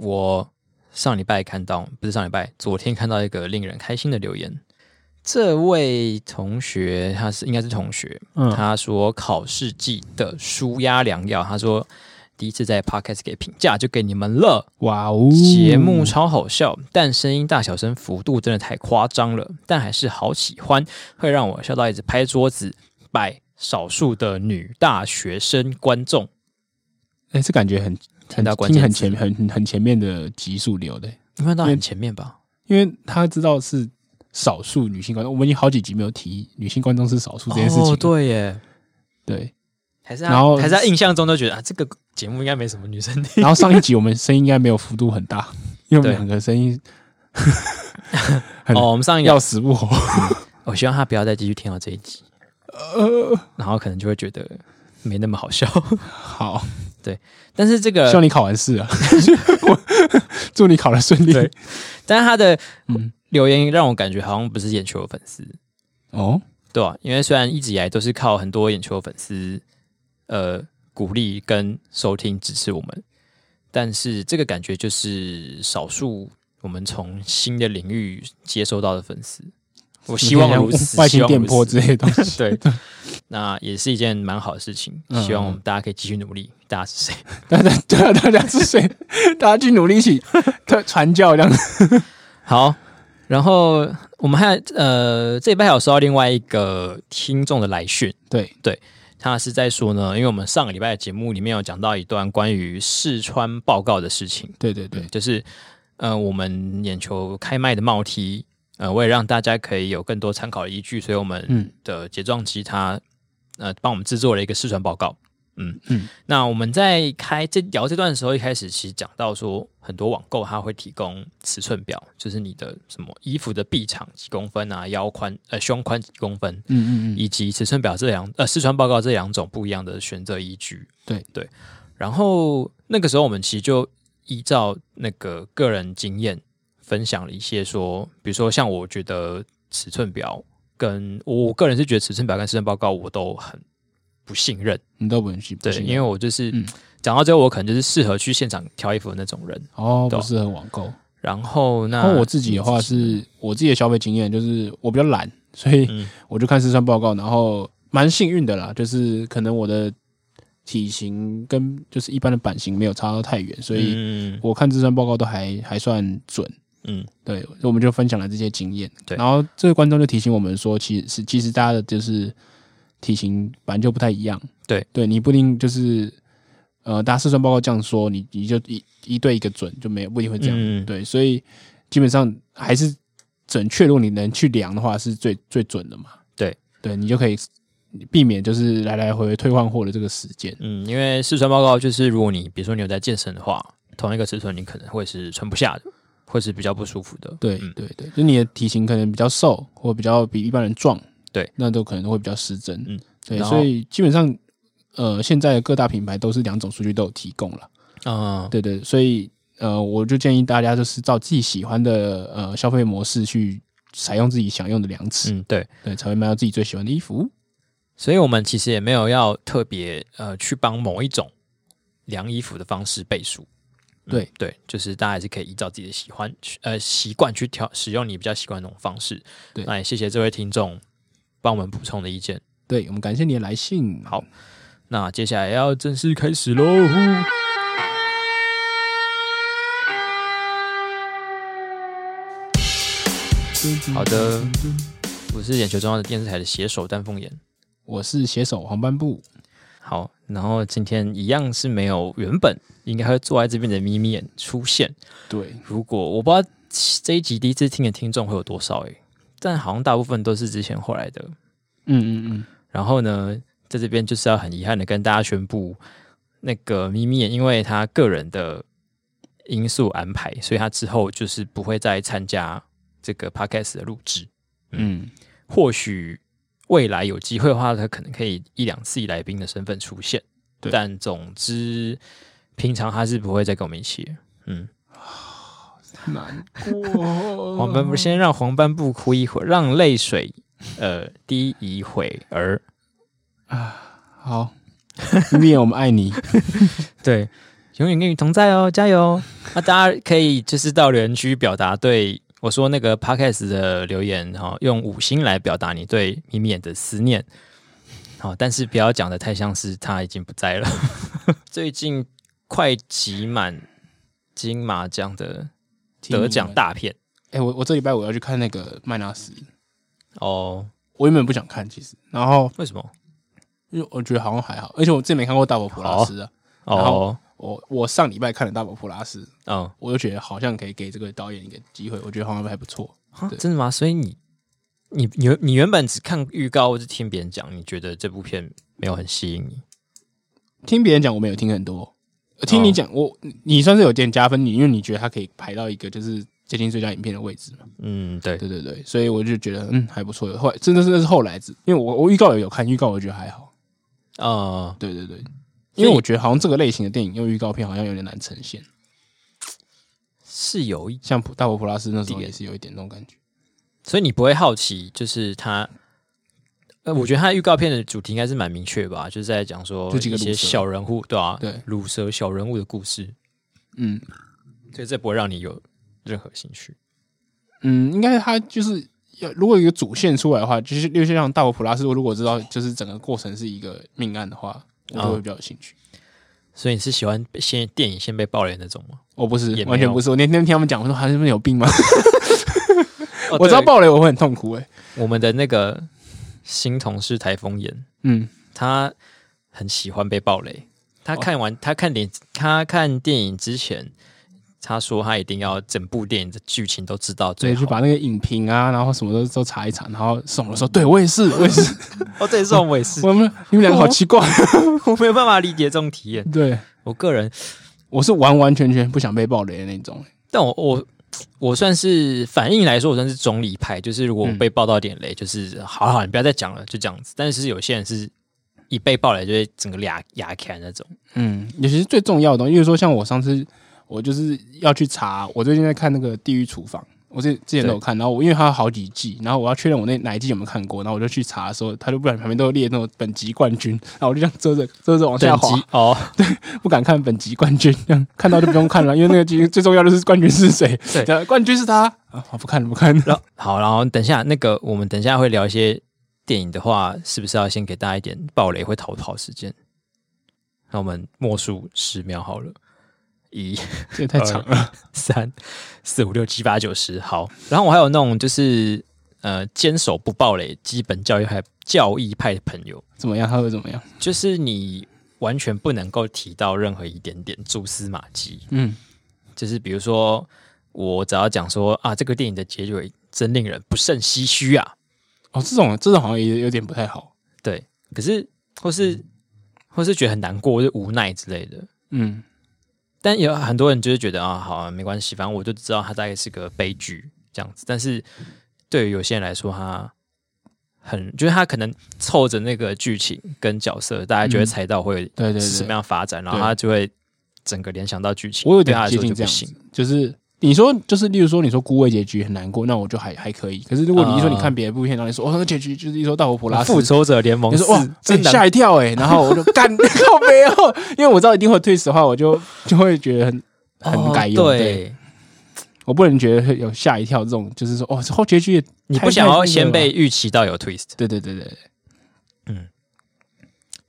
我上礼拜看到，不是上礼拜，昨天看到一个令人开心的留言。这位同学，他是应该是同学，嗯，他说考试季的舒压良药，他说第一次在 Podcast 给评价就给你们了，哇哦，节目超好笑，但声音大小声幅度真的太夸张了，但还是好喜欢，会让我笑到一直拍桌子，拜少数的女大学生观众，哎，这感觉很很大关键，很前很很前面的集数留的，应该到很前面吧？因为他知道是。少数女性观众，我们已经好几集没有提女性观众是少数这件事情。哦，对耶，对，还是然后还是在印象中都觉得啊，这个节目应该没什么女生听。然后上一集我们声音应该没有幅度很大，因为我们两个声音哦，我们上一集要死不活。我希望他不要再继续听到这一集，呃，然后可能就会觉得没那么好笑。好，对，但是这个希望你考完试啊，祝你考的顺利。对，但是他的嗯。留言让我感觉好像不是眼球的粉丝哦，对啊，因为虽然一直以来都是靠很多眼球的粉丝呃鼓励跟收听支持我们，但是这个感觉就是少数我们从新的领域接收到的粉丝。我希望如此，外星电波之类的东西。对，那也是一件蛮好的事情。希望我们大家可以继续努力。大家是谁？大家对啊，大家是谁？大家去努力一起传教这样子。好。然后我们还呃，这礼拜还有收到另外一个听众的来讯，对对，他是在说呢，因为我们上个礼拜的节目里面有讲到一段关于试穿报告的事情，对对对，就是呃，我们眼球开麦的帽 T，呃，为了让大家可以有更多参考依据，所以我们的睫状肌它呃帮我们制作了一个试穿报告。嗯嗯，那我们在开这聊这段的时候，一开始其实讲到说，很多网购它会提供尺寸表，就是你的什么衣服的臂长几公分啊，腰宽呃胸宽几公分，嗯嗯嗯，以及尺寸表这两呃试穿报告这两种不一样的选择依据。对对，然后那个时候我们其实就依照那个个人经验分享了一些说，比如说像我觉得尺寸表跟我个人是觉得尺寸表跟试穿报告我都很。不信任，你都不能去对，因为我就是讲、嗯、到最后，我可能就是适合去现场挑衣服的那种人哦，不适合网购。然后那我自己的话是我自己的消费经验，就是我比较懒，所以 我就看试穿报告，然后蛮幸运的啦，就是可能我的体型跟就是一般的版型没有差到太远，所以我看试穿报告都还还算准。嗯，对，我们就分享了这些经验。对，然后这个观众就提醒我们说，其实是其实大家的就是。体型本来就不太一样，对。对，你不一定就是呃，大家试穿报告这样说，你你就一一对一个准就没有，不一定会这样，嗯、对，所以基本上还是准确，如果你能去量的话，是最最准的嘛，对。对，你就可以避免就是来来回回退换货的这个时间，嗯，因为试穿报告就是如果你比如说你有在健身的话，同一个尺寸你可能会是穿不下的，会是比较不舒服的，对、嗯、对对，就你的体型可能比较瘦，或比较比一般人壮。对，那都可能都会比较失真。嗯，对，所以基本上，呃，现在各大品牌都是两种数据都有提供了。啊，对对，所以呃，我就建议大家就是照自己喜欢的呃消费模式去采用自己想用的量尺。嗯，对对，才会买到自己最喜欢的衣服。所以我们其实也没有要特别呃去帮某一种量衣服的方式背书。对对，就是大家还是可以依照自己的喜欢呃习惯去调使用你比较习惯的那种方式。对，那也谢谢这位听众。帮我们补充的意见，对，我们感谢你的来信。好，那接下来要正式开始喽。好的，我是眼球中央的电视台的写手丹凤眼，我是写手黄斑部。好，然后今天一样是没有原本应该会坐在这边的咪咪眼出现。对，如果我不知道这一集第一次听的听众会有多少诶。但好像大部分都是之前后来的，嗯嗯嗯。然后呢，在这边就是要很遗憾的跟大家宣布，那个咪咪眼因为他个人的因素安排，所以他之后就是不会再参加这个 podcast 的录制。嗯，嗯，或许未来有机会的话，他可能可以一两次以来宾的身份出现。对，但总之，平常他是不会再跟我们一起。嗯。难过，黄斑部先让黄斑部哭一会儿，让泪水呃滴一会儿啊。好，咪咪，我们爱你。对，永远跟你同在哦，加油！那大家可以就是到留言区表达对我说那个 podcast 的留言哈，用五星来表达你对咪咪眼的思念。好，但是不要讲的太像是他已经不在了。最近快集满金马奖的得奖大片，哎、欸，我我这礼拜我要去看那个麦纳斯。哦，我原本不想看，其实，然后为什么？因为我觉得好像还好，而且我之前没看过大伯普拉斯啊。哦，然后我我上礼拜看了大宝普拉斯，嗯，我就觉得好像可以给这个导演一个机会，我觉得好像还不错。真的吗？所以你。你你你原本只看预告或是听别人讲，你觉得这部片没有很吸引你？听别人讲，我没有听很多。听你讲，哦、我你算是有点加分，你因为你觉得它可以排到一个就是接近最佳影片的位置嘛？嗯，对对对对，所以我就觉得嗯还不错。后来真的是那是后来子，因为我我预告也有看预告，我觉得还好。啊、哦，对对对，因为我觉得好像这个类型的电影用预告片好像有点难呈现，是有一像大佛普拉斯那时候也是有一点那种感觉。所以你不会好奇，就是他，呃，我觉得他预告片的主题应该是蛮明确吧，就是在讲说一些小人物，对啊，对，鲁蛇小人物的故事，嗯，所以这不会让你有任何兴趣。嗯，应该他就是要如果有一个主线出来的话，就是就像大佛普拉斯，我如果知道就是整个过程是一个命案的话，我就会比较有兴趣。哦，所以你是喜欢先电影先被爆雷那种吗？我不是，完全不是。我那天听他们讲，我说他是不是有病吗？我知道爆雷我会很痛苦哎、欸。我们的那个新同事台风眼，嗯，他很喜欢被爆雷。他看完他看电他看电影之前，他说他一定要整部电影的剧情都知道，对，就把那个影评啊，然后什么都都查一查，然后送的时候，对我也是，我也是。哦，对，是我也是。我们你们两个好奇怪，我没有办法理解这种体验。对我个人，我是完完全全不想被爆雷的那种。但我我。我算是反应来说，我算是中立派，就是如果我被爆到点雷，就是好好，你不要再讲了，就这样子。但是有些人是一被爆雷就会整个牙牙开那种。嗯，尤其是最重要的东西，因为说像我上次，我就是要去查，我最近在看那个《地狱厨房》。我之之前都有看，然后我因为它有好几季，然后我要确认我那哪一季有没有看过，然后我就去查的时候，他就不然旁边都列那种本集冠军，然后我就这样遮着遮着往下滑。哦，对，不敢看本集冠军，这样看到就不用看了，因为那个剧最重要的是冠军是谁？对，冠军是他啊！好，不看了，不看了。好，然后等下那个我们等下会聊一些电影的话，是不是要先给大家一点暴雷会逃跑时间？那我们默数十秒好了。一，这也太长了。三、四、五、六、七、八、九、十，好。然后我还有那种就是呃，坚守不暴雷、基本教育派、教义派的朋友，怎么样？他会怎么样？就是你完全不能够提到任何一点点蛛丝马迹。嗯，就是比如说，我只要讲说啊，这个电影的结尾真令人不胜唏嘘啊。哦，这种这种好像也有点不太好。对，可是或是或是觉得很难过，或是无奈之类的。嗯。但有很多人就是觉得啊，好啊，没关系，反正我就知道它大概是个悲剧这样子。但是对于有些人来说，他很就是他可能凑着那个剧情跟角色，大家就会猜到会对对什么样发展，然后他就会整个联想到剧情。我有点接近这样，就是。你说就是，例如说，你说孤味结局很难过，那我就还还可以。可是如果你一说你看别的部片，然后你说哦，那个结局就是一说大佛普拉斯复仇者联盟，你说哇，真吓一跳哎，然后我就干 靠没有，因为我知道一定会 twist 的话，我就 就会觉得很很改用。对，我不能觉得有吓一跳这种，就是说哦，后结局你不想要先被预期到有 twist。对对对对，嗯，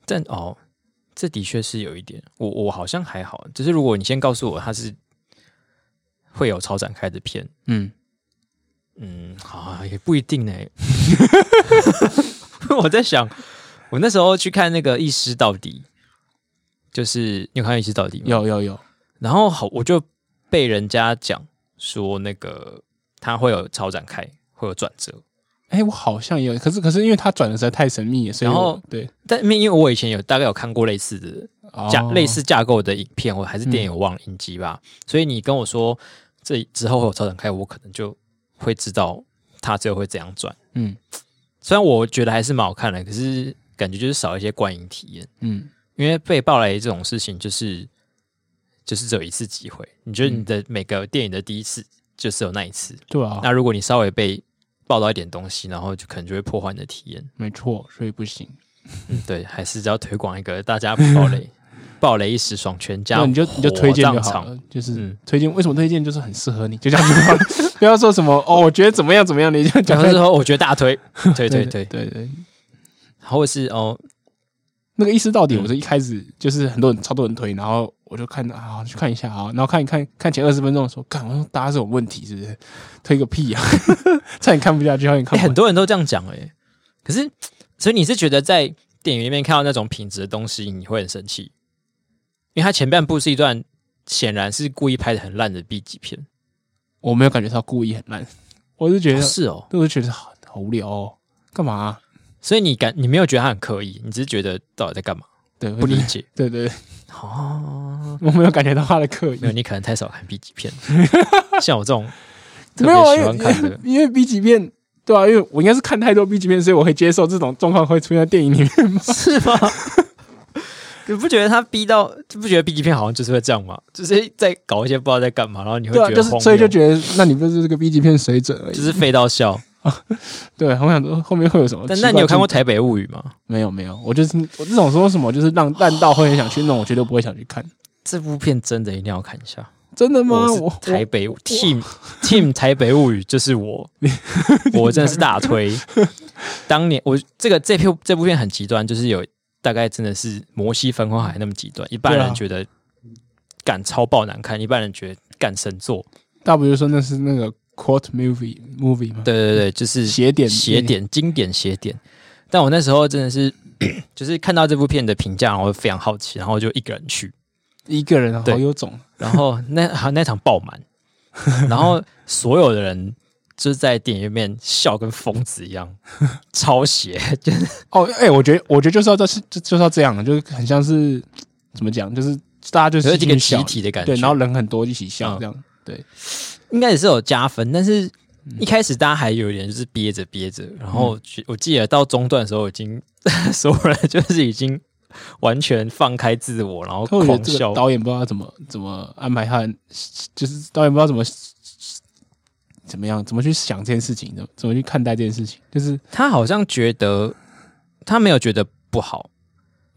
但哦，这的确是有一点，我我好像还好，只是如果你先告诉我他是。会有超展开的片，嗯嗯，好啊，也不一定呢。我在想，我那时候去看那个《一师到底》，就是你有看《一师到底》吗？有有有。然后好，我就被人家讲说，那个他会有超展开，会有转折。哎，我好像也有，可是可是因为他转的实在太神秘了，所以然后对，但因为我以前有大概有看过类似的架、哦、类似架构的影片，我还是电影，我忘了影集吧。嗯、所以你跟我说。这之后会有超展开，我可能就会知道他最后会怎样转。嗯，虽然我觉得还是蛮好看的，可是感觉就是少一些观影体验。嗯，因为被爆雷这种事情，就是就是只有一次机会。你觉得你的每个电影的第一次就是有那一次，对啊。那如果你稍微被爆到一点东西，然后就可能就会破坏你的体验。没错，所以不行。嗯，对，还是要推广一个大家不爆雷。暴雷一时爽，全家你就你就推荐就好了，就是、嗯、推荐。为什么推荐？就是很适合你，就这样子。不要说什么哦，我觉得怎么样怎么样，你就讲之后我觉得大 推，对对对对对，或者是哦，那个意思到底，我是一开始就是很多人超多人推，然后我就看啊，去看一下啊，然后看一看看前二十分钟的时候，看我说大家这种问题是不是推个屁啊，差点看不下去，差点看。很多人都这样讲哎，可是所以你是觉得在电影里面看到那种品质的东西，你会很生气，因为它前半部是一段显然是故意拍的很烂的 B 级片。我没有感觉他故意很烂，我是觉得、哦、是哦，我就觉得好好无聊哦，干嘛、啊？所以你感你没有觉得他很刻意，你只是觉得到底在干嘛？对，不理解。对对，对哦，我没有感觉到他的刻意。没有，你可能太少看 B 级片，像我这种特别喜欢看的，因为 B 级片，对啊，因为我应该是看太多 B 级片，所以我会接受这种状况会出现在电影里面吗？是吗？你不觉得他逼到，就不觉得 B 级片好像就是会这样吗？就是在搞一些不知道在干嘛，然后你会觉得、啊就是，所以就觉得，那你不是这个 B 级片水准而已，就是废到笑。对，我想说后面会有什么？但那你有看过《台北物语》吗？没有，没有。我就是我这种说什么，就是让烂到会很想去弄，我绝对不会想去看。这部片真的一定要看一下，真的吗？我台北 Team Team《台北物语》就是我，我真的是大推。当年我这个这部这部片很极端，就是有。大概真的是摩西分红海那么极端，一半人觉得干超爆难看，一半人觉得干神作。大不就说那是那个 quote movie movie 吗？对对对，就是邪典邪典经典邪典。但我那时候真的是，就是看到这部片的评价，然后非常好奇，然后就一个人去，一个人好有种。然后那那场爆满，然后所有的人。就是在电影院笑跟疯子一样，超邪。就 是哦，哎、欸，我觉得，我觉得就是要这是就就是要这样，就是很像是怎么讲，就是大家就是一个集体的感觉，对，然后人很多一起笑这样，嗯、对，应该也是有加分。但是一开始大家还有一点就是憋着憋着，然后我记得到中段的时候，已经 所有人就是已经完全放开自我，然后狂笑。导演不知道怎么怎么安排他，就是导演不知道怎么。怎么样？怎么去想这件事情？怎么怎么去看待这件事情？就是他好像觉得他没有觉得不好，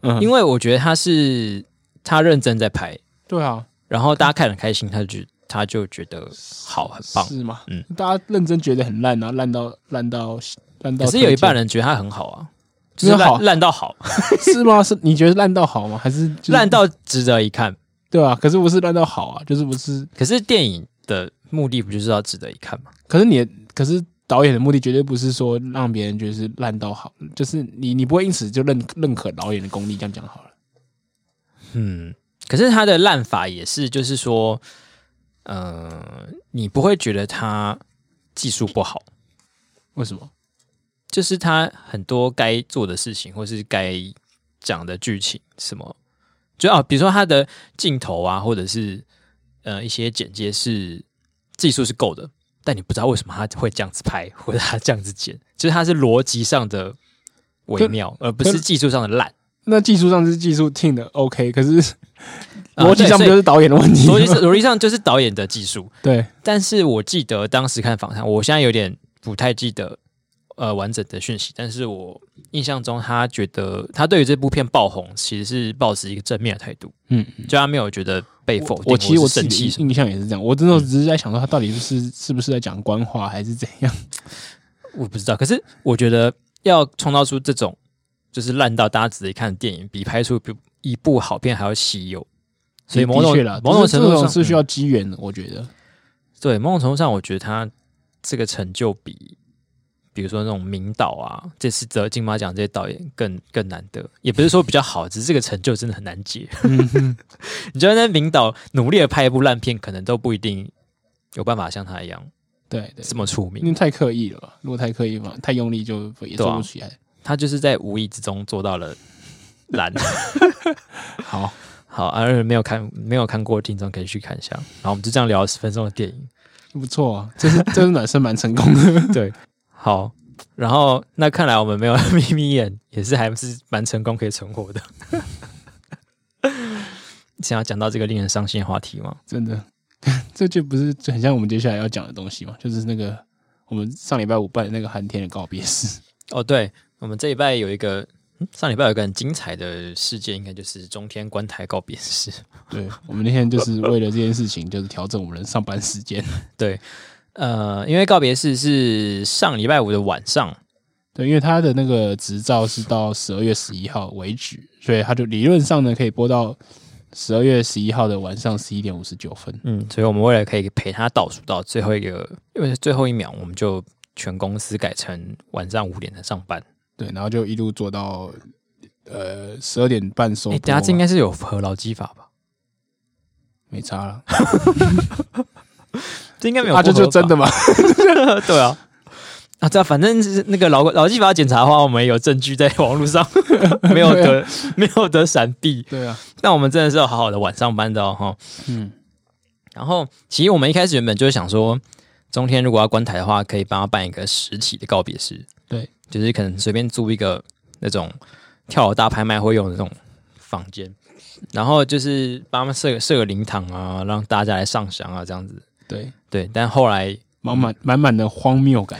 嗯，因为我觉得他是他认真在拍，对啊，然后大家看得很开心，他就他就觉得好，很棒，是吗？嗯，大家认真觉得很烂啊，烂到烂到烂到，可是有一半人觉得他很好啊，就是烂烂到好，是吗？是你觉得烂到好吗？还是烂到值得一看？对啊，可是不是烂到好啊，就是不是？可是电影的。目的不就是要值得一看吗？可是你，可是导演的目的绝对不是说让别人觉得是烂到好，就是你，你不会因此就认认可导演的功力。这样讲好了。嗯，可是他的烂法也是，就是说，呃，你不会觉得他技术不好？为什么？就是他很多该做的事情，或是该讲的剧情，什么，就啊，比如说他的镜头啊，或者是呃一些剪接是。技术是够的，但你不知道为什么他会这样子拍，或者他这样子剪，就是他是逻辑上的微妙，而不是技术上的烂。那技术上是技术 team 的 OK，可是逻辑上不就是导演的问题？逻辑是逻辑上就是导演的技术。对，但是我记得当时看访谈，我现在有点不太记得呃完整的讯息，但是我印象中他觉得他对于这部片爆红其实是抱持一个正面的态度，嗯，就他没有觉得。被否定，我其实我整体印象也是这样。我真的只是在想说，他到底是是不是在讲官话，还是怎样？我不知道。可是我觉得要创造出这种就是烂到大家只看的电影，比拍出一部好片还要稀有。所以某种某种程度上是需要机缘的。我觉得，对某种程度上，我觉得他这个成就比。比如说那种名导啊，这次得金马奖这些导演更更难得，也不是说比较好，只是这个成就真的很难解。嗯、哼你觉得那名导努力的拍一部烂片，可能都不一定有办法像他一样，对，对，这么出名。因为太刻意了吧？如果太刻意嘛，太用力就也做不起来。啊、他就是在无意之中做到了烂。好好，而没有看没有看过的听众可以去看一下。然后我们就这样聊了十分钟的电影，不错啊，这是这是暖身蛮成功的，对。好，然后那看来我们没有眯眯眼，也是还是蛮成功，可以存活的。想要讲到这个令人伤心的话题吗？真的，这就不是很像我们接下来要讲的东西吗？就是那个我们上礼拜五办的那个寒天的告别式。哦，对，我们这礼拜有一个嗯，上礼拜有一个很精彩的事件，应该就是中天关台告别式。对，我们那天就是为了这件事情，就是调整我们的上班时间。对，呃，因为告别式是上礼拜五的晚上，对，因为他的那个执照是到十二月十一号为止，所以他就理论上呢可以播到十二月十一号的晚上十一点五十九分。嗯，所以我们为了可以陪他倒数到最后一个，因为最后一秒，我们就全公司改成晚上五点才上班。对，然后就一路做到呃十二点半收。哎，等下这应该是有符合劳基法吧？没差了，这应该没有。啊，这就真的吗？对啊，啊，这反正是那个劳劳基法检查的话，我们有证据在网络上，没有得、啊、没有得闪避。对啊，那我们真的是要好好的晚上班的哦。嗯，然后其实我们一开始原本就是想说，中天如果要关台的话，可以帮他办一个实体的告别式。对。就是可能随便租一个那种跳楼大拍卖会用的那种房间，然后就是帮他们设个设个灵堂啊，让大家来上香啊，这样子。对对，但后来满满满满的荒谬感。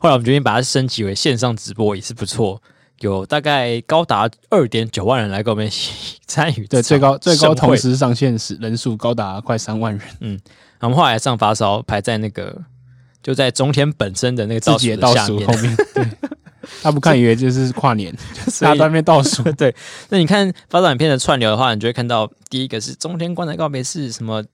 后来我们决定把它升级为线上直播，也是不错。有大概高达二点九万人来跟我们一起参与，对，最高最高同时上线时人数高达快三万人。嗯，我们后来上发烧排在那个。就在中天本身的那个倒数倒数后面，对，他不看以为就是跨年，他在那边倒数。对，那你看发展片的串流的话，你就会看到第一个是中天棺材告别式，什么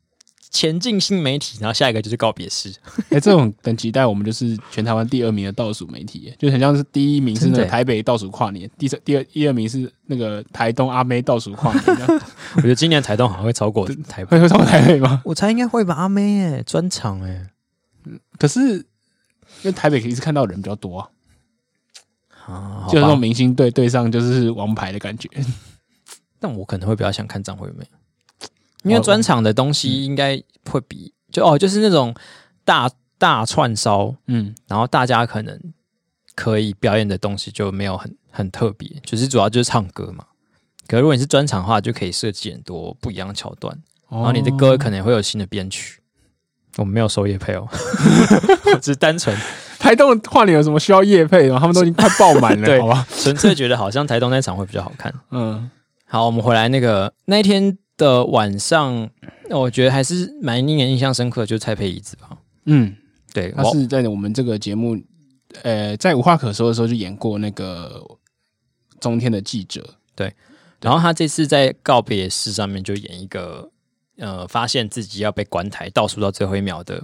前进新媒体，然后下一个就是告别式。哎、欸，这种等级带我们就是全台湾第二名的倒数媒体，就很像是第一名是那个台北倒数跨年，第三、第二、第二名是那个台东阿妹倒数跨年。我觉得今年台东好像会超过台北，会超过台北吗？我猜应该会吧，阿妹哎，专场哎。可是，因为台北可以一直看到人比较多啊，啊就那种明星队对上就是王牌的感觉。但我可能会比较想看张惠妹，因为专场的东西应该会比就哦，就是那种大大串烧，嗯，然后大家可能可以表演的东西就没有很很特别，就是主要就是唱歌嘛。可是如果你是专场的话，就可以设计很多不一样的桥段，然后你的歌可能会有新的编曲。我们没有收叶配哦，我只是单纯台东跨年有什么需要叶配吗？他们都已经快爆满了，好吧？纯粹觉得好像台东那场会比较好看。嗯，好，我们回来那个那一天的晚上，我觉得还是蛮令人印象深刻的，就是蔡佩仪子吧。嗯，对，他是在我们这个节目，呃，在无话可说的时候就演过那个中天的记者。对，然后他这次在告别式上面就演一个。呃，发现自己要被关台，倒数到最后一秒的，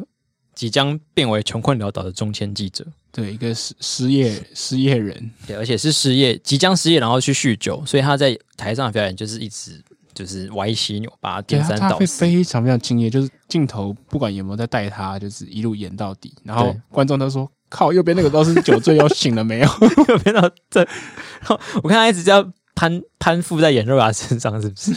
即将变为穷困潦倒的中签记者，对，一个失失业失业人，对，而且是失业，即将失业，然后去酗酒，所以他在台上的表演就是一直就是歪七扭八，颠三倒四，非常非常敬业，就是镜头不管有没有在带他，就是一路演到底，然后观众都说：“靠，右边那个都是酒醉，又醒了没有？” 右边的这，我看他一直这样。攀攀附在演肉雅身上，是不是？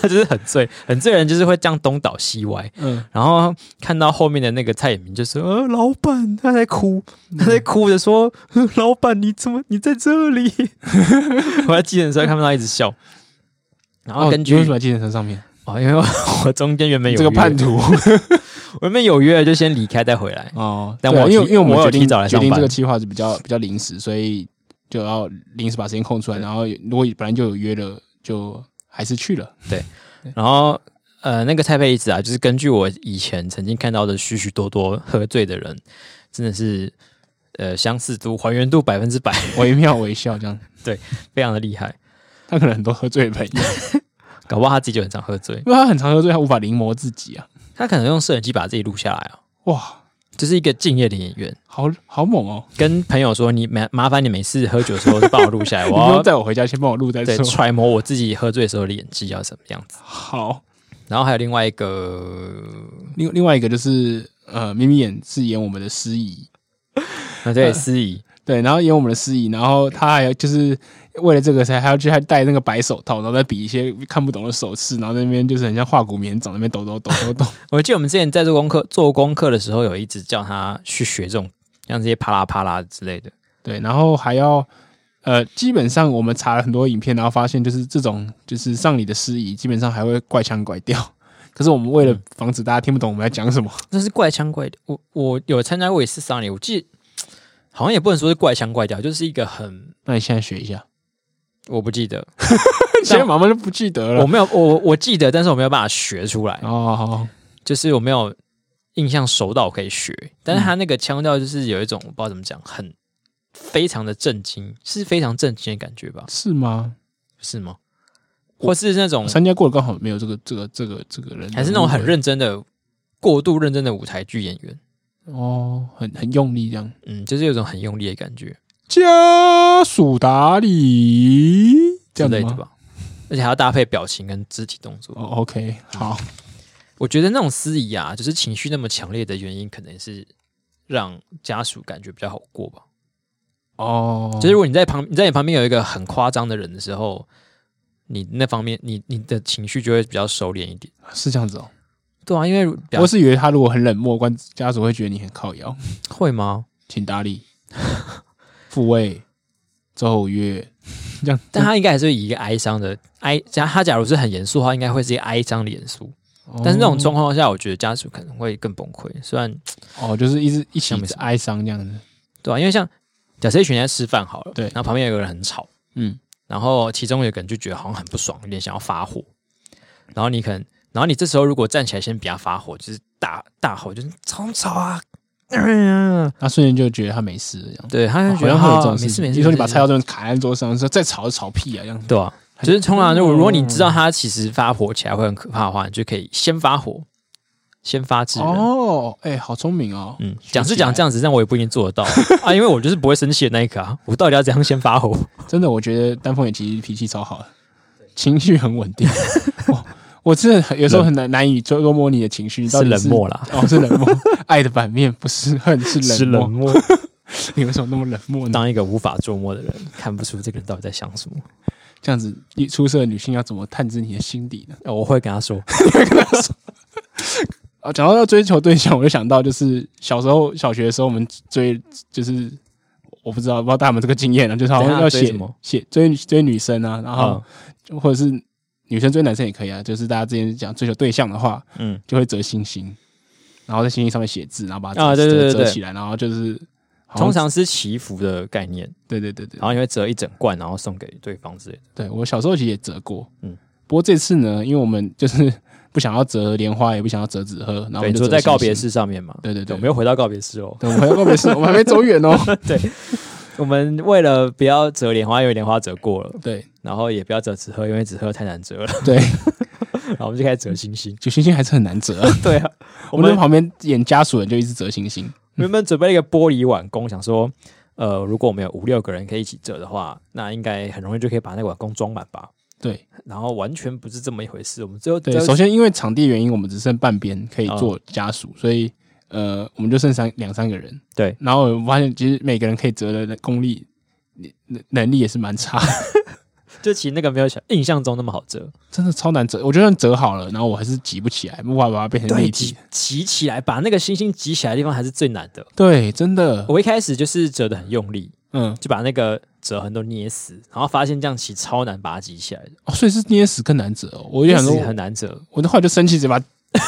他就是很醉，很醉人就是会这样东倒西歪。嗯，然后看到后面的那个蔡衍明，就说：“呃，老板，他在哭，他在哭着说，嗯、老板，你怎么你在这里？” 我在计程车看不到，一直笑。然后根据、哦、为什么在计程车上面？哦，因为我中间原本有这个叛徒，我原本有约就先离开再回来。哦，但我、啊、因为因为我们有提早来决定这个计划是比较比较临时，所以。就要临时把时间空出来，然后如果本来就有约了，就还是去了。对，然后呃，那个蔡佩仪子啊，就是根据我以前曾经看到的许许多多喝醉的人，真的是呃相似度还原度百分之百，惟妙惟肖这样。对，非常的厉害。他可能很多喝醉的朋友，搞不好他自己就很常喝醉，因为他很常喝醉，他无法临摹自己啊。他可能用摄影机把自己录下来啊。哇！这是一个敬业的演员，好好猛哦！跟朋友说，你麻麻烦你每次喝酒的时候帮我录下来，我要 带我回家先帮我录再说。揣摩我自己喝醉的时候的演技要什么样子。好，然后还有另外一个，另另外一个就是呃，咪咪演是演我们的司仪啊，对，司仪、呃、对，然后演我们的司仪，然后他还有就是。为了这个才还要去还戴那个白手套，然后再比一些看不懂的手势，然后那边就是很像化骨绵掌那边抖抖抖抖抖。我记得我们之前在做功课做功课的时候，有一直叫他去学这种像这些啪啦啪啦之类的。对，然后还要呃，基本上我们查了很多影片，然后发现就是这种就是上礼的司仪，基本上还会怪腔怪调。可是我们为了防止大家听不懂我们在讲什么，那是怪腔怪调。我我有参加过一次上礼，我记得好像也不能说是怪腔怪调，就是一个很……那你现在学一下。我不记得，现在妈妈就不记得了。我没有，我我记得，但是我没有办法学出来。哦，好，就是我没有印象熟到我可以学，但是他那个腔调就是有一种我不知道怎么讲，很非常的震惊，是非常震惊的感觉吧？是吗？是吗？或是那种参加过的刚好没有这个这个这个这个人，还是那种很认真的、过度认真的舞台剧演员？哦，很很用力这样，嗯，就是有种很用力的感觉。家属打理这样子类的吧，而且还要搭配表情跟肢体动作。哦，OK，好。我觉得那种司仪啊，就是情绪那么强烈的原因，可能是让家属感觉比较好过吧。哦，就是如果你在旁，你在你旁边有一个很夸张的人的时候，你那方面，你你的情绪就会比较收敛一点。是这样子哦。对啊，因为我是以为他如果很冷漠，关家属会觉得你很靠腰。会吗？请打理。复位，奏乐，这样，但他应该还是以一个哀伤的哀，假他假如是很严肃的话，应该会是一个哀伤的严肃。哦、但是那种状况下，我觉得家属可能会更崩溃。虽然哦，就是一直一起哀伤这样子，对啊，因为像假设一群人在吃饭好了，对，然后旁边有个人很吵，嗯，然后其中有个人就觉得好像很不爽，有点想要发火，然后你可能，然后你这时候如果站起来先比他发火，就是大大吼，就是吵吵啊！他瞬间就觉得他没事了，这样对，他就觉得。没事没事。你说你把菜刀这样卡在桌上，说再吵就吵屁啊，这样对啊。就是通常如果如果你知道他其实发火起来会很可怕的话，你就可以先发火，先发制人。哦，哎，好聪明哦。嗯，讲是讲这样子，但我也不一定做得到 啊，因为我就是不会生气的那一刻啊。我到底要怎样先发火？真的，我觉得丹凤眼其实脾气超好，情绪很稳定。我真的有时候很难难以捉摸你的情绪，是冷漠啦。哦，是冷漠。爱的反面不是恨，是冷漠。你为什么那么冷漠呢？当一个无法捉摸的人，看不出这个人到底在想什么。这样子，一出色的女性要怎么探知你的心底呢？我会跟她说，会跟她说。啊，讲到要追求对象，我就想到就是小时候小学的时候，我们追就是我不知道，不知道大家有没有这个经验呢？就是好像要写什么写追追女生啊，然后或者是。女生追男生也可以啊，就是大家之前讲追求对象的话，嗯，就会折星星，然后在星星上面写字，然后把它折折起来，然后就是通常是祈福的概念，对对对对，然后你会折一整罐，然后送给对方之类的。对，我小时候其实也折过，嗯，不过这次呢，因为我们就是不想要折莲花，也不想要折纸鹤，然后我们就在告别式上面嘛，对对对，我们又回到告别式哦，对，我们回到告别式，我们还没走远哦，对。我们为了不要折莲花，因为莲花折过了，对，然后也不要折纸鹤，因为纸鹤太难折了，对。然后我们就开始折星星，折星星还是很难折，对啊。我们在旁边演家属人就一直折星星。原本准备了一个玻璃碗公，想说，呃，如果我们有五六个人可以一起折的话，那应该很容易就可以把那个碗公装满吧？对。然后完全不是这么一回事，我们最后对，首先因为场地原因，我们只剩半边可以做家属，所以。呃，我们就剩三两三个人，对。然后我发现，其实每个人可以折的功力、能能力也是蛮差。就其实那个没有想印象中那么好折，真的超难折。我就算折好了，然后我还是挤不起来，无法把它变成立体。挤起来，把那个星星挤起来的地方还是最难的。对，真的。我一开始就是折的很用力，嗯，就把那个折痕都捏死，然后发现这样其实超难把它挤起来的。哦，所以是捏死更难折哦。我就想说很难折，我的话就生气，直接把。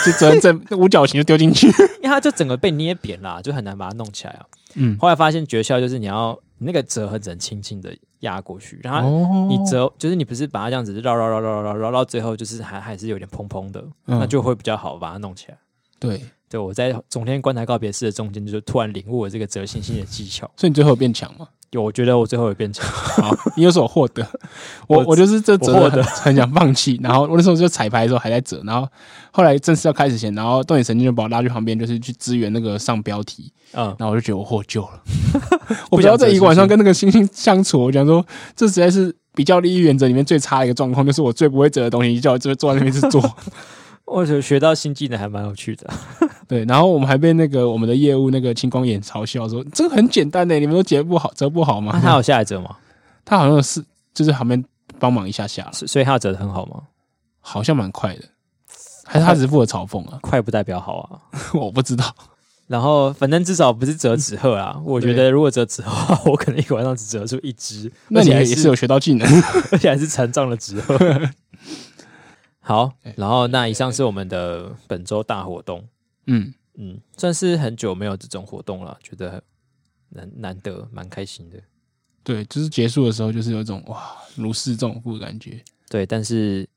就折成这五角形就丢进去，因为它就整个被捏扁了，就很难把它弄起来啊。嗯，后来发现诀窍就是你要你那个折痕只能轻轻的压过去，然后你折就是你不是把它这样子绕绕绕绕绕绕到最后就是还还是有点蓬蓬的，嗯、那就会比较好把它弄起来。对，对我在总天观台告别式的中间，就突然领悟了这个折星星的技巧。所以你最后有变强吗？有，我觉得我最后有变强。好，你有所获得。我我就是这折的很想放弃，然后我那时候就彩排的时候还在折，然后后来正式要开始前，然后动眼神经就把我拉去旁边，就是去支援那个上标题。嗯，然后我就觉得我获救了。我不要在一个晚上跟那个星星相处，我讲说这实在是比较利益原则里面最差的一个状况，就是我最不会折的东西，叫我就坐在那边去做。我觉得学到新技能还蛮有趣的，对。然后我们还被那个我们的业务那个青光眼嘲笑说：“这个很简单的，你们都折不好，折不好吗？”啊、他有下来折吗？他好像是就是旁边帮忙一下下，所以他折的很好吗？好像蛮快的，还是他只是负责嘲讽啊？快不代表好啊，我不知道。然后反正至少不是折纸鹤啊。我觉得如果折纸鹤我可能一个晚上只折出一只。那你也是有学到技能，而且还是残障的纸鹤。好，然后那以上是我们的本周大活动，嗯嗯，算是很久没有这种活动了，觉得难难得，蛮开心的。对，就是结束的时候，就是有一种哇如释重负的感觉。对，但是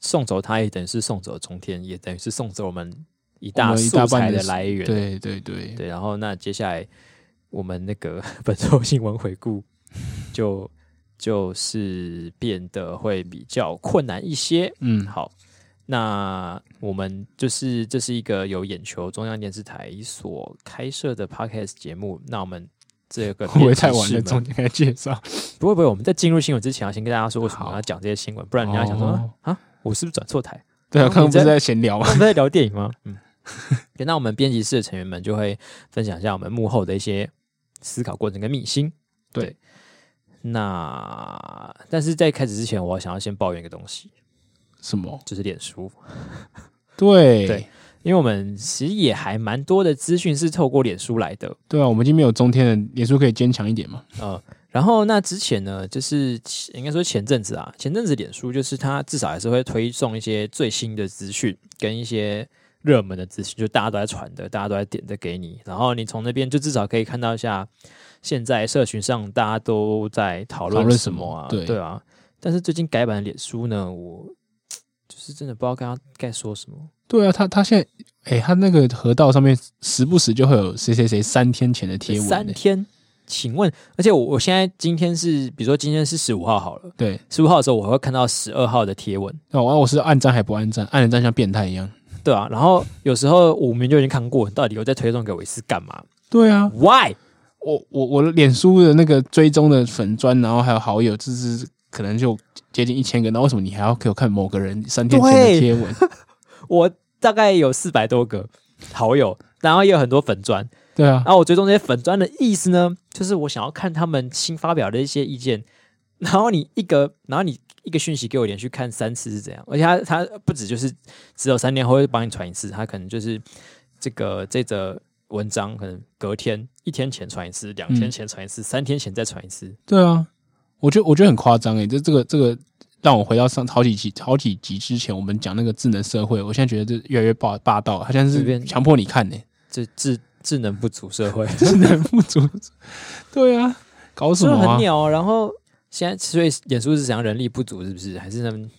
送走他也等于是送走中天，也等于是送走我们一大素材的来源。对对对对，然后那接下来我们那个 本周新闻回顾就就是变得会比较困难一些。嗯，好。那我们就是这是一个由眼球中央电视台所开设的 podcast 节目。那我们这个会不会太晚了？中间开介绍？不会不会，我们在进入新闻之前，要先跟大家说为什么要讲这些新闻，不然人家想说、哦、啊，我是不是转错台？对啊，刚刚不是在闲聊吗？在聊电影吗？嗯。那我们编辑室的成员们就会分享一下我们幕后的一些思考过程跟秘辛。对。对那但是在开始之前，我想要先抱怨一个东西。什么？就是脸书。对对，因为我们其实也还蛮多的资讯是透过脸书来的。对啊，我们已经没有中天的脸书可以坚强一点嘛。呃，然后那之前呢，就是应该说前阵子啊，前阵子脸书就是它至少还是会推送一些最新的资讯跟一些热门的资讯，就大家都在传的，大家都在点的给你，然后你从那边就至少可以看到一下现在社群上大家都在讨论什么啊？对对啊。但是最近改版的脸书呢，我。就是真的不知道跟他该说什么。对啊，他他现在，哎、欸，他那个河道上面时不时就会有谁谁谁三天前的贴文。三天？请问，而且我我现在今天是，比如说今天是十五号好了，对，十五号的时候我会看到十二号的贴文。那我我是按赞还不按赞？按了赞像变态一样。对啊，然后有时候我明明就已经看过，到底又在推送给我一次干嘛？对啊，Why？我我我的脸书的那个追踪的粉砖，然后还有好友，就是可能就。接近一千个，那为什么你还要给我看某个人三天前的贴文？我大概有四百多个好友，然后也有很多粉砖。对啊，然后我追踪这些粉砖的意思呢，就是我想要看他们新发表的一些意见。然后你一个，然后你一个讯息给我连续看三次是怎样？而且他他不止就是只有三天后会帮你传一次，他可能就是这个这则文章可能隔天一天前传一次，两天前传一次，嗯、三天前再传一次。对啊。我觉得我觉得很夸张诶，这这个这个让我回到上好几集好几集之前，我们讲那个智能社会，我现在觉得这越来越霸霸道，好像是强迫你看呢。这智智能不足社会，智能不足，对啊，搞什么、啊？很鸟。然后现在所以脸书是怎样人力不足，是不是？还是他们？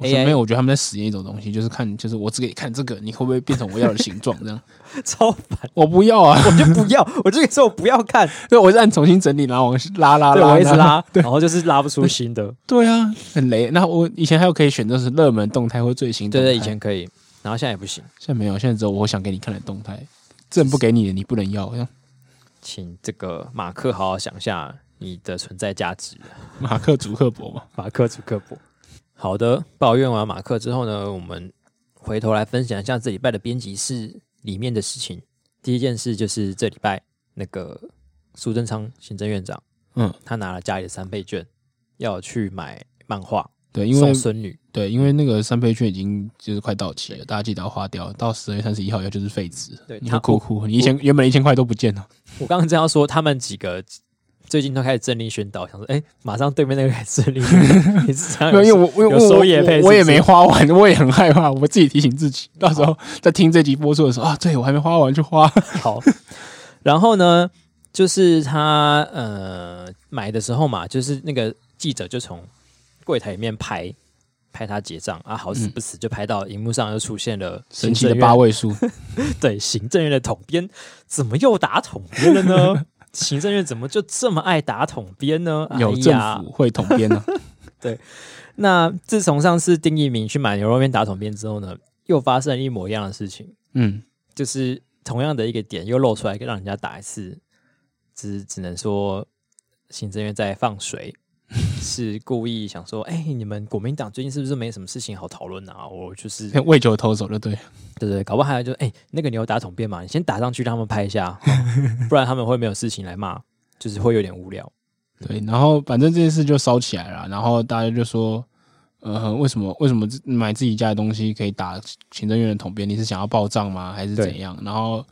没有，我觉得他们在实验一种东西，就是看，就是我只给你看这个，你会不会变成我要的形状？这样 超烦，我不要啊，我就不要，我就说我不要看，对，我是按重新整理，然后往拉拉拉，我一直拉，然后就是拉不出新的。对啊，很雷。那我以前还有可以选择是热门动态或最新动态，对对，以前可以，然后现在也不行，现在没有，现在只有我想给你看的动态，这不给你的你不能要。请这个马克好好想一下你的存在价值。马克·祖克伯嘛，马克·祖克伯。好的，抱怨完马克之后呢，我们回头来分享一下这礼拜的编辑室里面的事情。第一件事就是这礼拜那个苏贞昌行政院长，嗯，他拿了家里的三倍券，要去买漫画，对，因为送孙女，对，因为那个三倍券已经就是快到期了，大家记得要花掉，到十二月三十一号要就是废纸，对，你会哭哭，你以前原本一千块都不见了。我刚刚这样说，他们几个。最近都开始政令宣导，想说，哎、欸，马上对面那个开始政令，你是这样？因为我我我我我也没花完，我也很害怕，我自己提醒自己，到时候在听这集播出的时候啊，对我还没花完就花。好，然后呢，就是他呃买的时候嘛，就是那个记者就从柜台里面拍拍他结账啊，好死不死就拍到荧幕上又出现了神奇的八位数，对，行政院的统编怎么又打统编了呢？行政院怎么就这么爱打统编呢？有政府会统编呢？对，那自从上次丁一鸣去买牛肉面打统编之后呢，又发生一模一样的事情。嗯，就是同样的一个点又露出来，让人家打一次，只只能说行政院在放水。是故意想说，哎、欸，你们国民党最近是不是没什么事情好讨论啊？我就是 为求偷走，就对，对对，搞不好就，哎、欸，那个你有打统编嘛？你先打上去让他们拍一下，不然他们会没有事情来骂，就是会有点无聊。对，然后反正这件事就烧起来了，然后大家就说，呃，为什么为什么买自己家的东西可以打行政院的统编？你是想要报账吗？还是怎样？然后。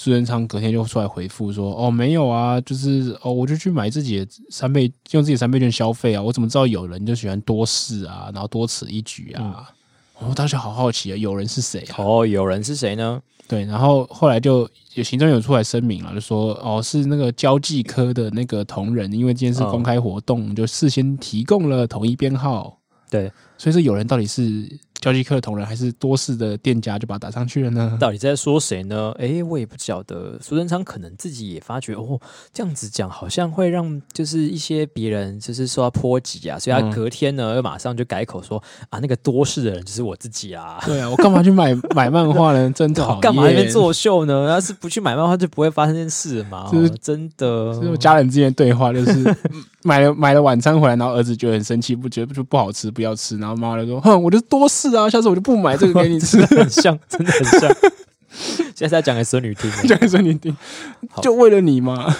苏贞昌隔天就出来回复说：“哦，没有啊，就是哦，我就去买自己的三倍，用自己三倍券消费啊。我怎么知道有人就喜欢多事啊，然后多此一举啊？我当时好好奇啊，有人是谁啊？哦，有人是谁呢？对，然后后来就有行政有出来声明了，就说哦，是那个交际科的那个同仁，因为今天是公开活动，就事先提供了统一编号。对，所以说有人到底是？交际科的同仁还是多事的店家就把它打上去了呢？到底在说谁呢？哎、欸，我也不晓得。苏贞昌可能自己也发觉哦，这样子讲好像会让就是一些别人就是说要波及啊，所以他隔天呢又马上就改口说啊，那个多事的人就是我自己啊。对啊，我干嘛去买买漫画呢？真的 干嘛在那边作秀呢？要是不去买漫画，就不会发生这件事嘛。就是真的，就是家人之间的对话，就是 买了买了晚餐回来，然后儿子觉得很生气，不觉得就不好吃，不要吃，然后妈妈就说：“哼，我就多事啊，下次我就不买。”买这个给你吃，很像，真的很像。现在在讲给孙女听，讲给孙女听，就为了你嘛？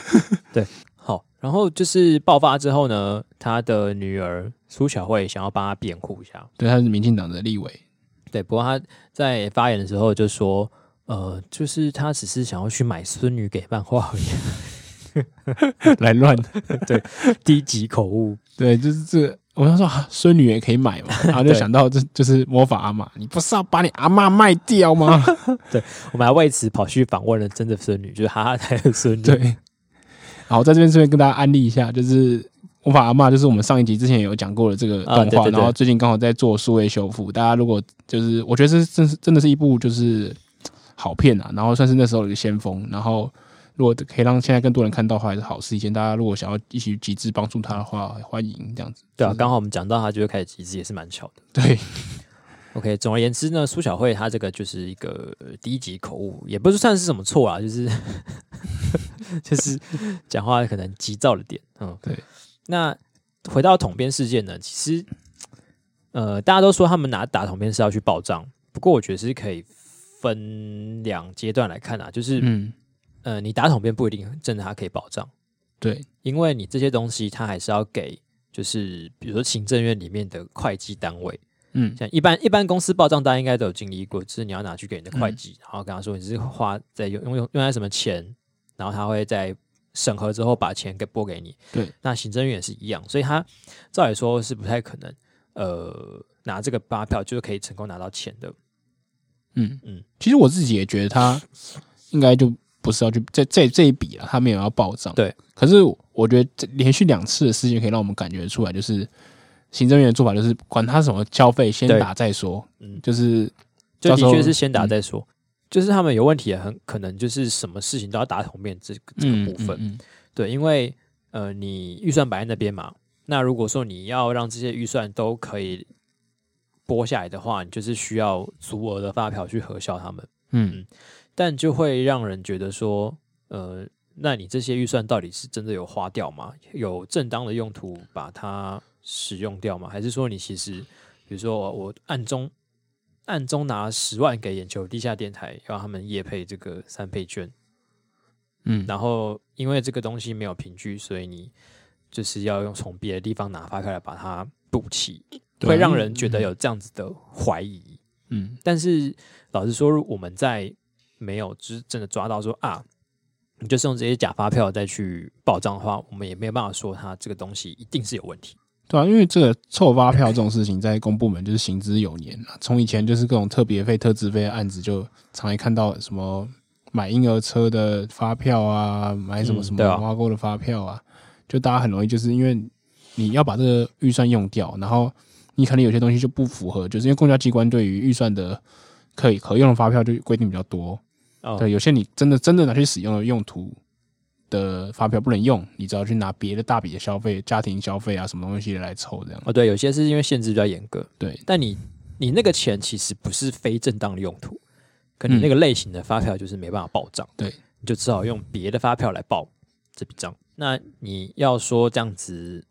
对，好。然后就是爆发之后呢，他的女儿苏小慧想要帮他辩护一下。对，他是民进党的立委。对，不过他在发言的时候就说：“呃，就是他只是想要去买孙女给漫画而已，来乱。”对，低级口误。对，就是这个。我想说，孙女也可以买嘛，然后就想到这就是魔法阿妈，你不是要把你阿妈卖掉吗？对，我们还为此跑去访问了真的孙女，就是哈哈台的孙女。对，好，在这边顺便跟大家安利一下，就是魔法阿妈，就是我们上一集之前有讲过的这个动画，啊、对对对，然后最近刚好在做数位修复，大家如果就是我觉得这真是真的是一部就是好片啊，然后算是那时候的一个先锋，然后。如果可以让现在更多人看到的话，还是好事一件。大家如果想要一起集资帮助他的话，欢迎这样子。对啊，刚好我们讲到他就会开始集资，也是蛮巧的。对，OK。总而言之呢，苏小慧她这个就是一个低级口误，也不是算是什么错啊，就是 就是讲话可能急躁了点。嗯，对。那回到统编事件呢，其实呃，大家都说他们拿打统编是要去报账，不过我觉得是可以分两阶段来看啊，就是嗯。呃，你打桶边不一定真的他可以保障，对，因为你这些东西它还是要给，就是比如说行政院里面的会计单位，嗯，像一般一般公司报账，大家应该都有经历过，就是你要拿去给你的会计，嗯、然后跟他说你是花在用用用用在什么钱，然后他会在审核之后把钱给拨给你，对，那行政院也是一样，所以他照理说是不太可能，呃，拿这个发票就是可以成功拿到钱的，嗯。嗯，其实我自己也觉得他应该就。不是要去这这这一笔了，他没有要报账。对，可是我觉得这连续两次的事情可以让我们感觉出来，就是行政院的做法就是管他什么消费，先打再说。嗯，就是就的确是先打再说，嗯、就是他们有问题，也很可能就是什么事情都要打桶面这个这个部分。嗯嗯嗯、对，因为呃，你预算摆在那边嘛，那如果说你要让这些预算都可以拨下来的话，你就是需要足额的发票去核销他们。嗯。嗯但就会让人觉得说，呃，那你这些预算到底是真的有花掉吗？有正当的用途把它使用掉吗？还是说你其实，比如说我暗中暗中拿十万给眼球地下电台，让他们业配这个三倍券，嗯，然后因为这个东西没有凭据，所以你就是要用从别的地方拿发开来把它补齐，会让人觉得有这样子的怀疑。嗯，但是老实说，我们在没有，就是真的抓到说啊，你就是用这些假发票再去报账的话，我们也没有办法说它这个东西一定是有问题，对啊，因为这个臭发票这种事情在公部门就是行之有年了，从以前就是各种特别费、特支费的案子，就常会看到什么买婴儿车的发票啊，买什么什么挖沟的发票啊，嗯、就大家很容易就是因为你要把这个预算用掉，然后你可能有些东西就不符合，就是因为公家机关对于预算的可以可用的发票就规定比较多。Oh. 对，有些你真的真的拿去使用的用途的发票不能用，你只要去拿别的大笔的消费、家庭消费啊什么东西来凑这样。哦，oh, 对，有些是因为限制比较严格。对，但你你那个钱其实不是非正当的用途，可你那个类型的发票就是没办法报账。对，你就只好用别的发票来报这笔账。那你要说这样子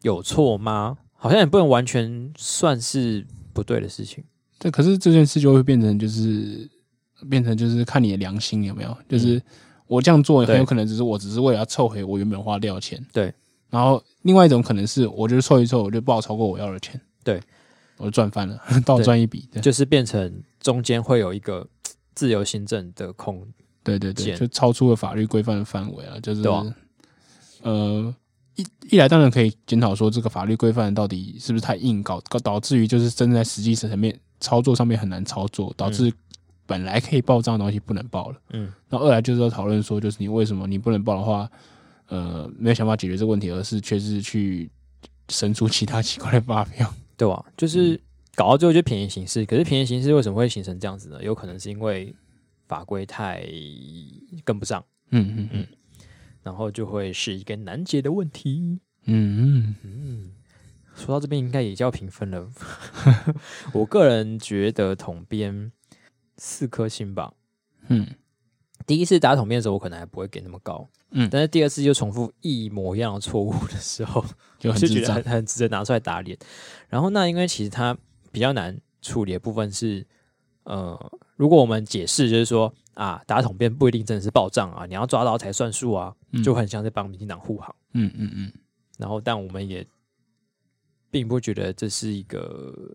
有错吗？好像也不能完全算是不对的事情。对，可是这件事就会变成就是。变成就是看你的良心有没有，就是我这样做很有可能只是我只是为了要凑回我原本花掉的钱。对，然后另外一种可能是，我就是凑一凑，我就不好超过我要的钱。对，我就赚翻了，倒赚一笔。就是变成中间会有一个自由行政的空。对对对，就超出了法律规范的范围了，就是呃一一来当然可以检讨说这个法律规范到底是不是太硬搞，搞导致于就是真的在实际层面。操作上面很难操作，导致本来可以报账的东西不能报了。嗯，那二来就是要讨论说，就是你为什么你不能报的话，呃，没有想法解决这个问题，而是却是去生出其他奇怪的发票，对吧？就是搞到最后就便宜形式，可是便宜形式为什么会形成这样子呢？有可能是因为法规太跟不上。嗯嗯嗯，然后就会是一个难解的问题。嗯嗯嗯，说到这边应该也叫评分了。我个人觉得统编四颗星吧。嗯，第一次打桶面的时候，我可能还不会给那么高。嗯，但是第二次就重复一模一样的错误的时候，就觉得很很值得拿出来打脸。然后那因为其实它比较难处理的部分是，呃，如果我们解释就是说。啊，打统编不一定真的是报账啊，你要抓到才算数啊，嗯、就很像在帮民进党护航。嗯嗯嗯。然后，但我们也并不觉得这是一个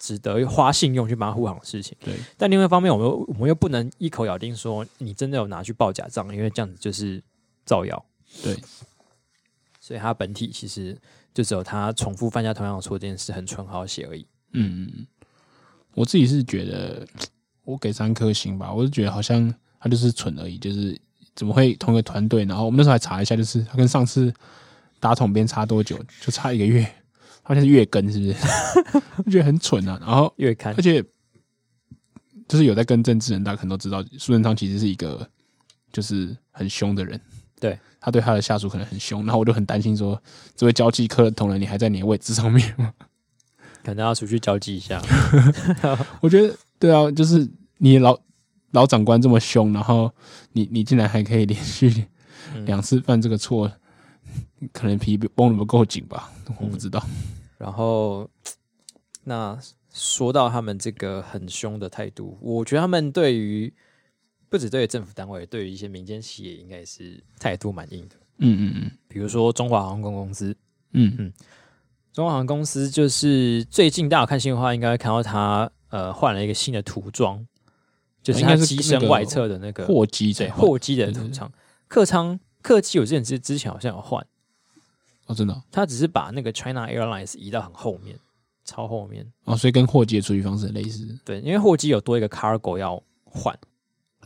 值得花信用去帮他护航的事情。对。但另外一方面，我们我们又不能一口咬定说你真的有拿去报假账，因为这样子就是造谣。对。所以，他本体其实就只有他重复犯下同样的错这件事很蠢好写而已。嗯嗯嗯。我自己是觉得。我给三颗星吧，我就觉得好像他就是蠢而已，就是怎么会同一个团队？然后我们那时候还查一下，就是他跟上次打桶边差多久？就差一个月，好像是月更，是不是？我觉得很蠢啊。然后月刊，而且就是有在跟政治人，大家可能都知道，苏贞昌其实是一个就是很凶的人。对，他对他的下属可能很凶，然后我就很担心说，这位交际科的同仁，你还在你的位置上面吗？可能要出去交际一下。我觉得对啊，就是。你老老长官这么凶，然后你你竟然还可以连续两次犯这个错，嗯、可能皮绷的不够紧吧？我不知道。嗯、然后，那说到他们这个很凶的态度，我觉得他们对于不止对于政府单位，对于一些民间企业，应该是态度蛮硬的。嗯嗯嗯。比如说中华航空公司，嗯嗯，中华航空公司就是最近大家看新闻的话，应该会看到他呃换了一个新的涂装。就是它机身外侧的那个货机，对货机的涂装，客舱客机，我之前之之前好像有换哦，真的，他只是把那个 China Airlines 移到很后面，超后面哦，所以跟货机的处理方式很类似。对，因为货机有多一个 Cargo 要换，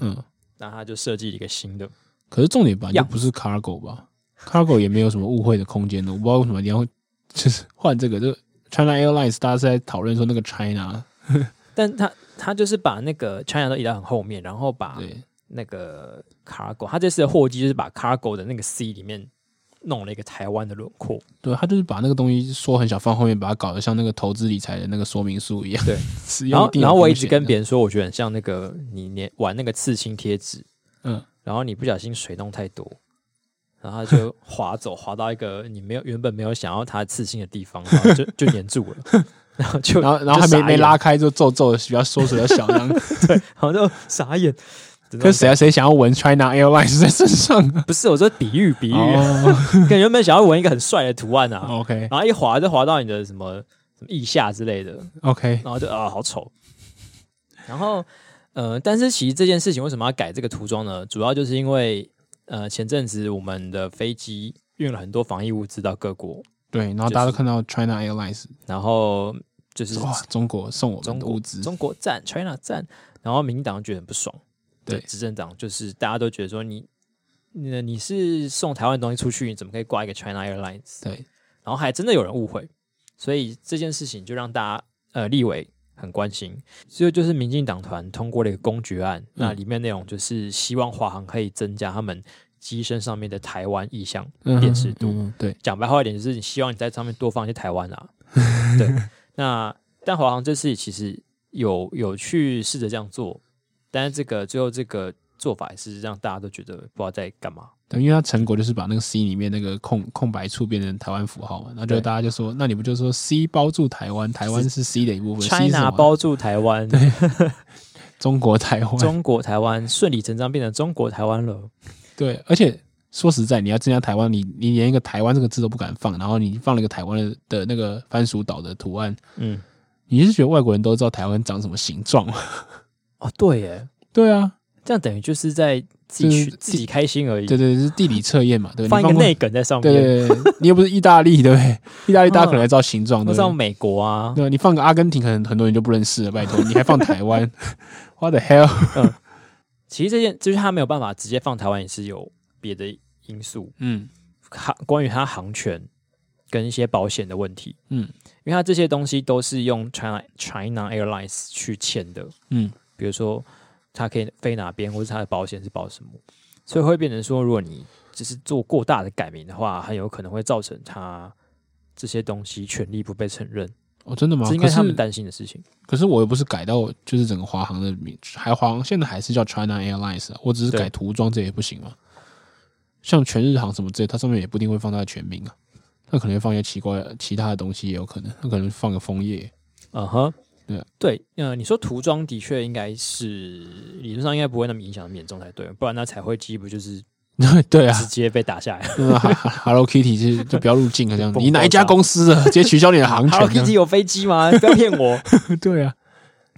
嗯，那他就设计一个新的。可是重点吧，又不是 Cargo 吧？Cargo 也没有什么误会的空间的，我不知道为什么你要就是换这个，就 China Airlines，大家是在讨论说那个 China，但他。他就是把那个 China 都移到很后面，然后把那个 Cargo，他这次的货机就是把 Cargo 的那个 C 里面弄了一个台湾的轮廓。对，他就是把那个东西缩很小放后面，把它搞得像那个投资理财的那个说明书一样。对，然后然后我一直跟别人说，我觉得很像那个你粘玩那个刺青贴纸，嗯，然后你不小心水弄太多，然后就滑走，滑到一个你没有原本没有想要它刺青的地方，然后就 就粘住了。然后就，然后然后还没没拉开就皱皱的，比较缩水的小样，对，然后就傻眼。可是谁啊？谁想要纹 China Airlines 在身上？不是，我说比喻比喻，可能原本想要纹一个很帅的图案啊。OK，然后一滑就滑到你的什么什么腋下之类的。OK，然后就啊，好丑。然后呃，但是其实这件事情为什么要改这个涂装呢？主要就是因为呃，前阵子我们的飞机运了很多防疫物资到各国。对，然后大家都看到 China Airlines，然后就是哇，中国送我们的物资，中国赞，China 赞，然后民进党觉得很不爽，对，执政党就是大家都觉得说你，你你是送台湾东西出去，你怎么可以挂一个 China Airlines？对，然后还真的有人误会，所以这件事情就让大家呃立委很关心，所以就是民进党团通过了一个公决案，嗯、那里面内容就是希望华航可以增加他们。机身上面的台湾意象辨识度，嗯嗯、对，讲白话一点就是你希望你在上面多放一些台湾啊，对。那但华航这次其实有有去试着这样做，但是这个最后这个做法也是让大家都觉得不知道在干嘛。对，因为它成果就是把那个 C 里面那个空空白处变成台湾符号嘛，然后就大家就说，那你不就说 C 包住台湾，台湾是 C 的一部分，China 包住台湾，对，中国台湾，中国台湾顺理成章变成中国台湾了。对，而且说实在，你要增加台湾，你你连一个台湾这个字都不敢放，然后你放了一个台湾的的那个番薯岛的图案，嗯，你是觉得外国人都知道台湾长什么形状吗？哦，对耶，对啊，这样等于就是在自己去自己开心而已。对对，是地理测验嘛，对，放一个内梗在上面。对对，你又不是意大利，对不对？意大利大家可能还知道形状，知道美国啊。对，你放个阿根廷，可能很多人就不认识了。拜托，你还放 台湾？What the hell？嗯，其实这件就是他没有办法直接放台湾，也是有别的因素。嗯，航关于他航权跟一些保险的问题。嗯，因为他这些东西都是用 China China Airlines 去签的。嗯，比如说。它可以飞哪边，或者它的保险是保什么，所以会变成说，如果你只是做过大的改名的话，很有可能会造成它这些东西权利不被承认。哦，真的吗？这应该是他们担心的事情。可是我又不是改到就是整个华航的名，还华航现在还是叫 China Airlines，我只是改涂装，这也不行吗？像全日航什么之类，它上面也不一定会放它的全名啊，它可能会放一些奇怪的其他的东西，也有可能，它可能放个枫叶。嗯哼。对对，呃，你说涂装的确应该是理论上应该不会那么影响那么严重才对，不然那彩绘机不就是对啊，直接被打下来。Hello Kitty 就就不要入境了，这样 你哪一家公司的 直接取消你的航权？Hello Kitty 有飞机吗？不要骗我。对啊，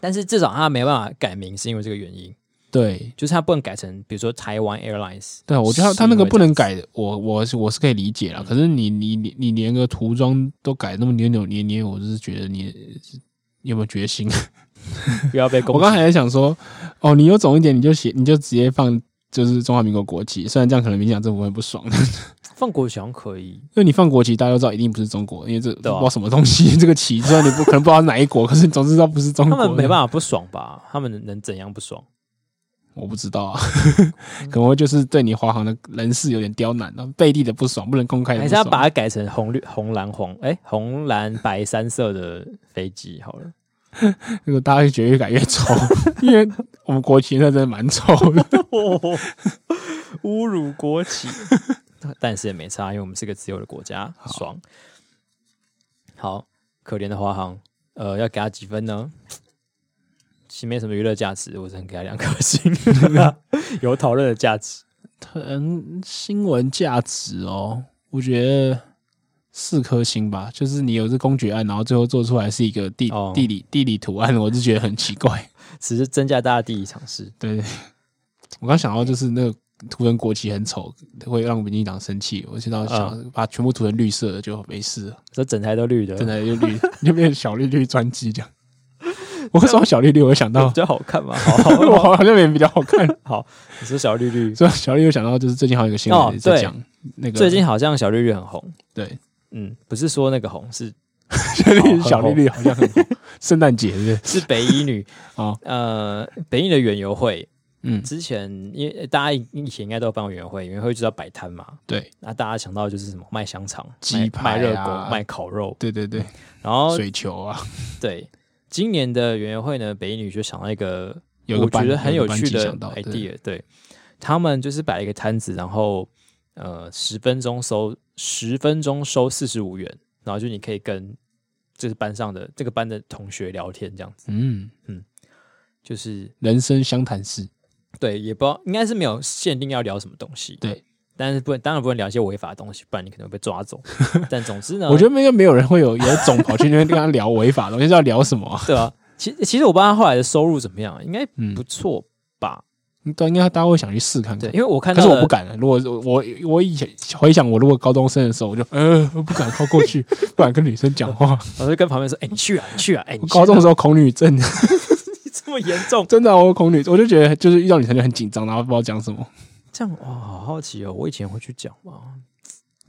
但是至少他没办法改名，是因为这个原因。对，就是他不能改成比如说台湾 Airlines。对，我觉得他他那个不能改，我我是我是可以理解了。可是你你你你连个涂装都改那么扭扭捏捏，我就是觉得你。有没有决心？不要被攻击。我刚才还在想说，哦，你有种一点，你就写，你就直接放，就是中华民国国旗。虽然这样可能民进党政府会不爽，放国旗好像可以，因为你放国旗，大家都知道一定不是中国，因为这不知道什么东西。这个旗虽然你不可能不知道哪一国，可是你总知道不是中国。他们没办法不爽吧？他们能怎样不爽？我不知道啊，可能会就是对你华航的人事有点刁难了，背地的不爽，不能公开。还是要把它改成红绿红蓝黄，哎、欸，红蓝白三色的飞机好了。如果大家会觉得越改越丑，因为我们国旗那真的蛮丑的，侮辱国旗。但是也没差，因为我们是个自由的国家，爽。好，可怜的华航，呃，要给他几分呢？其实没什么娱乐价值，我只能给他两颗星。有讨论的价值，嗯，新闻价值哦，我觉得四颗星吧。就是你有这公爵案，然后最后做出来是一个地、哦、地理地理图案，我就觉得很奇怪，只是增加大家地理常识。对，我刚想到就是那个涂成国旗很丑，会让民进党生气。我现在想把全部涂成绿色的就没事了，这整台都绿的，整台就绿，就变成小绿绿专机这样。我说小绿绿，我会想到比较好看嘛，好，好，我好像也比较好看。好，你说小绿绿，所以小绿绿想到就是最近好像有个新闻在讲那个，最近好像小绿绿很红。对，嗯，不是说那个红是小 绿小绿绿好像很红，圣诞节是是？北一女。啊，呃，北一的园游会，嗯，之前因为大家以前应该都有办过园游会，园游会就要摆摊嘛，对，那大家想到就是什么卖香肠、鸡排、卖热狗、卖烤肉，对对对，然后水球啊，对。今年的园游会呢，北一女就想到一个我觉得很有趣的 idea，对，他们就是摆一个摊子，然后呃十分钟收十分钟收四十五元，然后就你可以跟就是班上的这个班的同学聊天这样子，嗯。嗯，就是人生相谈室，对，也不知道应该是没有限定要聊什么东西，对。但是不能，当然不能聊一些违法的东西，不然你可能会被抓走。但总之呢，我觉得应该没有人会有有种跑去那边跟他聊违法的东西，是要聊什么？对啊，其其实我不知道他后来的收入怎么样，应该不错吧？应该大家会想去试看看。对，因为我看到，可是我不敢。如果我我以前回想，我如果高中生的时候，我就呃我不敢靠过去，不敢跟女生讲话。我就跟旁边说：“哎、欸，你去啊，你去啊！”哎、欸，我高中的时候恐女症，这么严重？真的、啊，我恐女，我就觉得就是遇到女生就很紧张，然后不知道讲什么。这样哇，好好奇哦！我以前会去讲吗？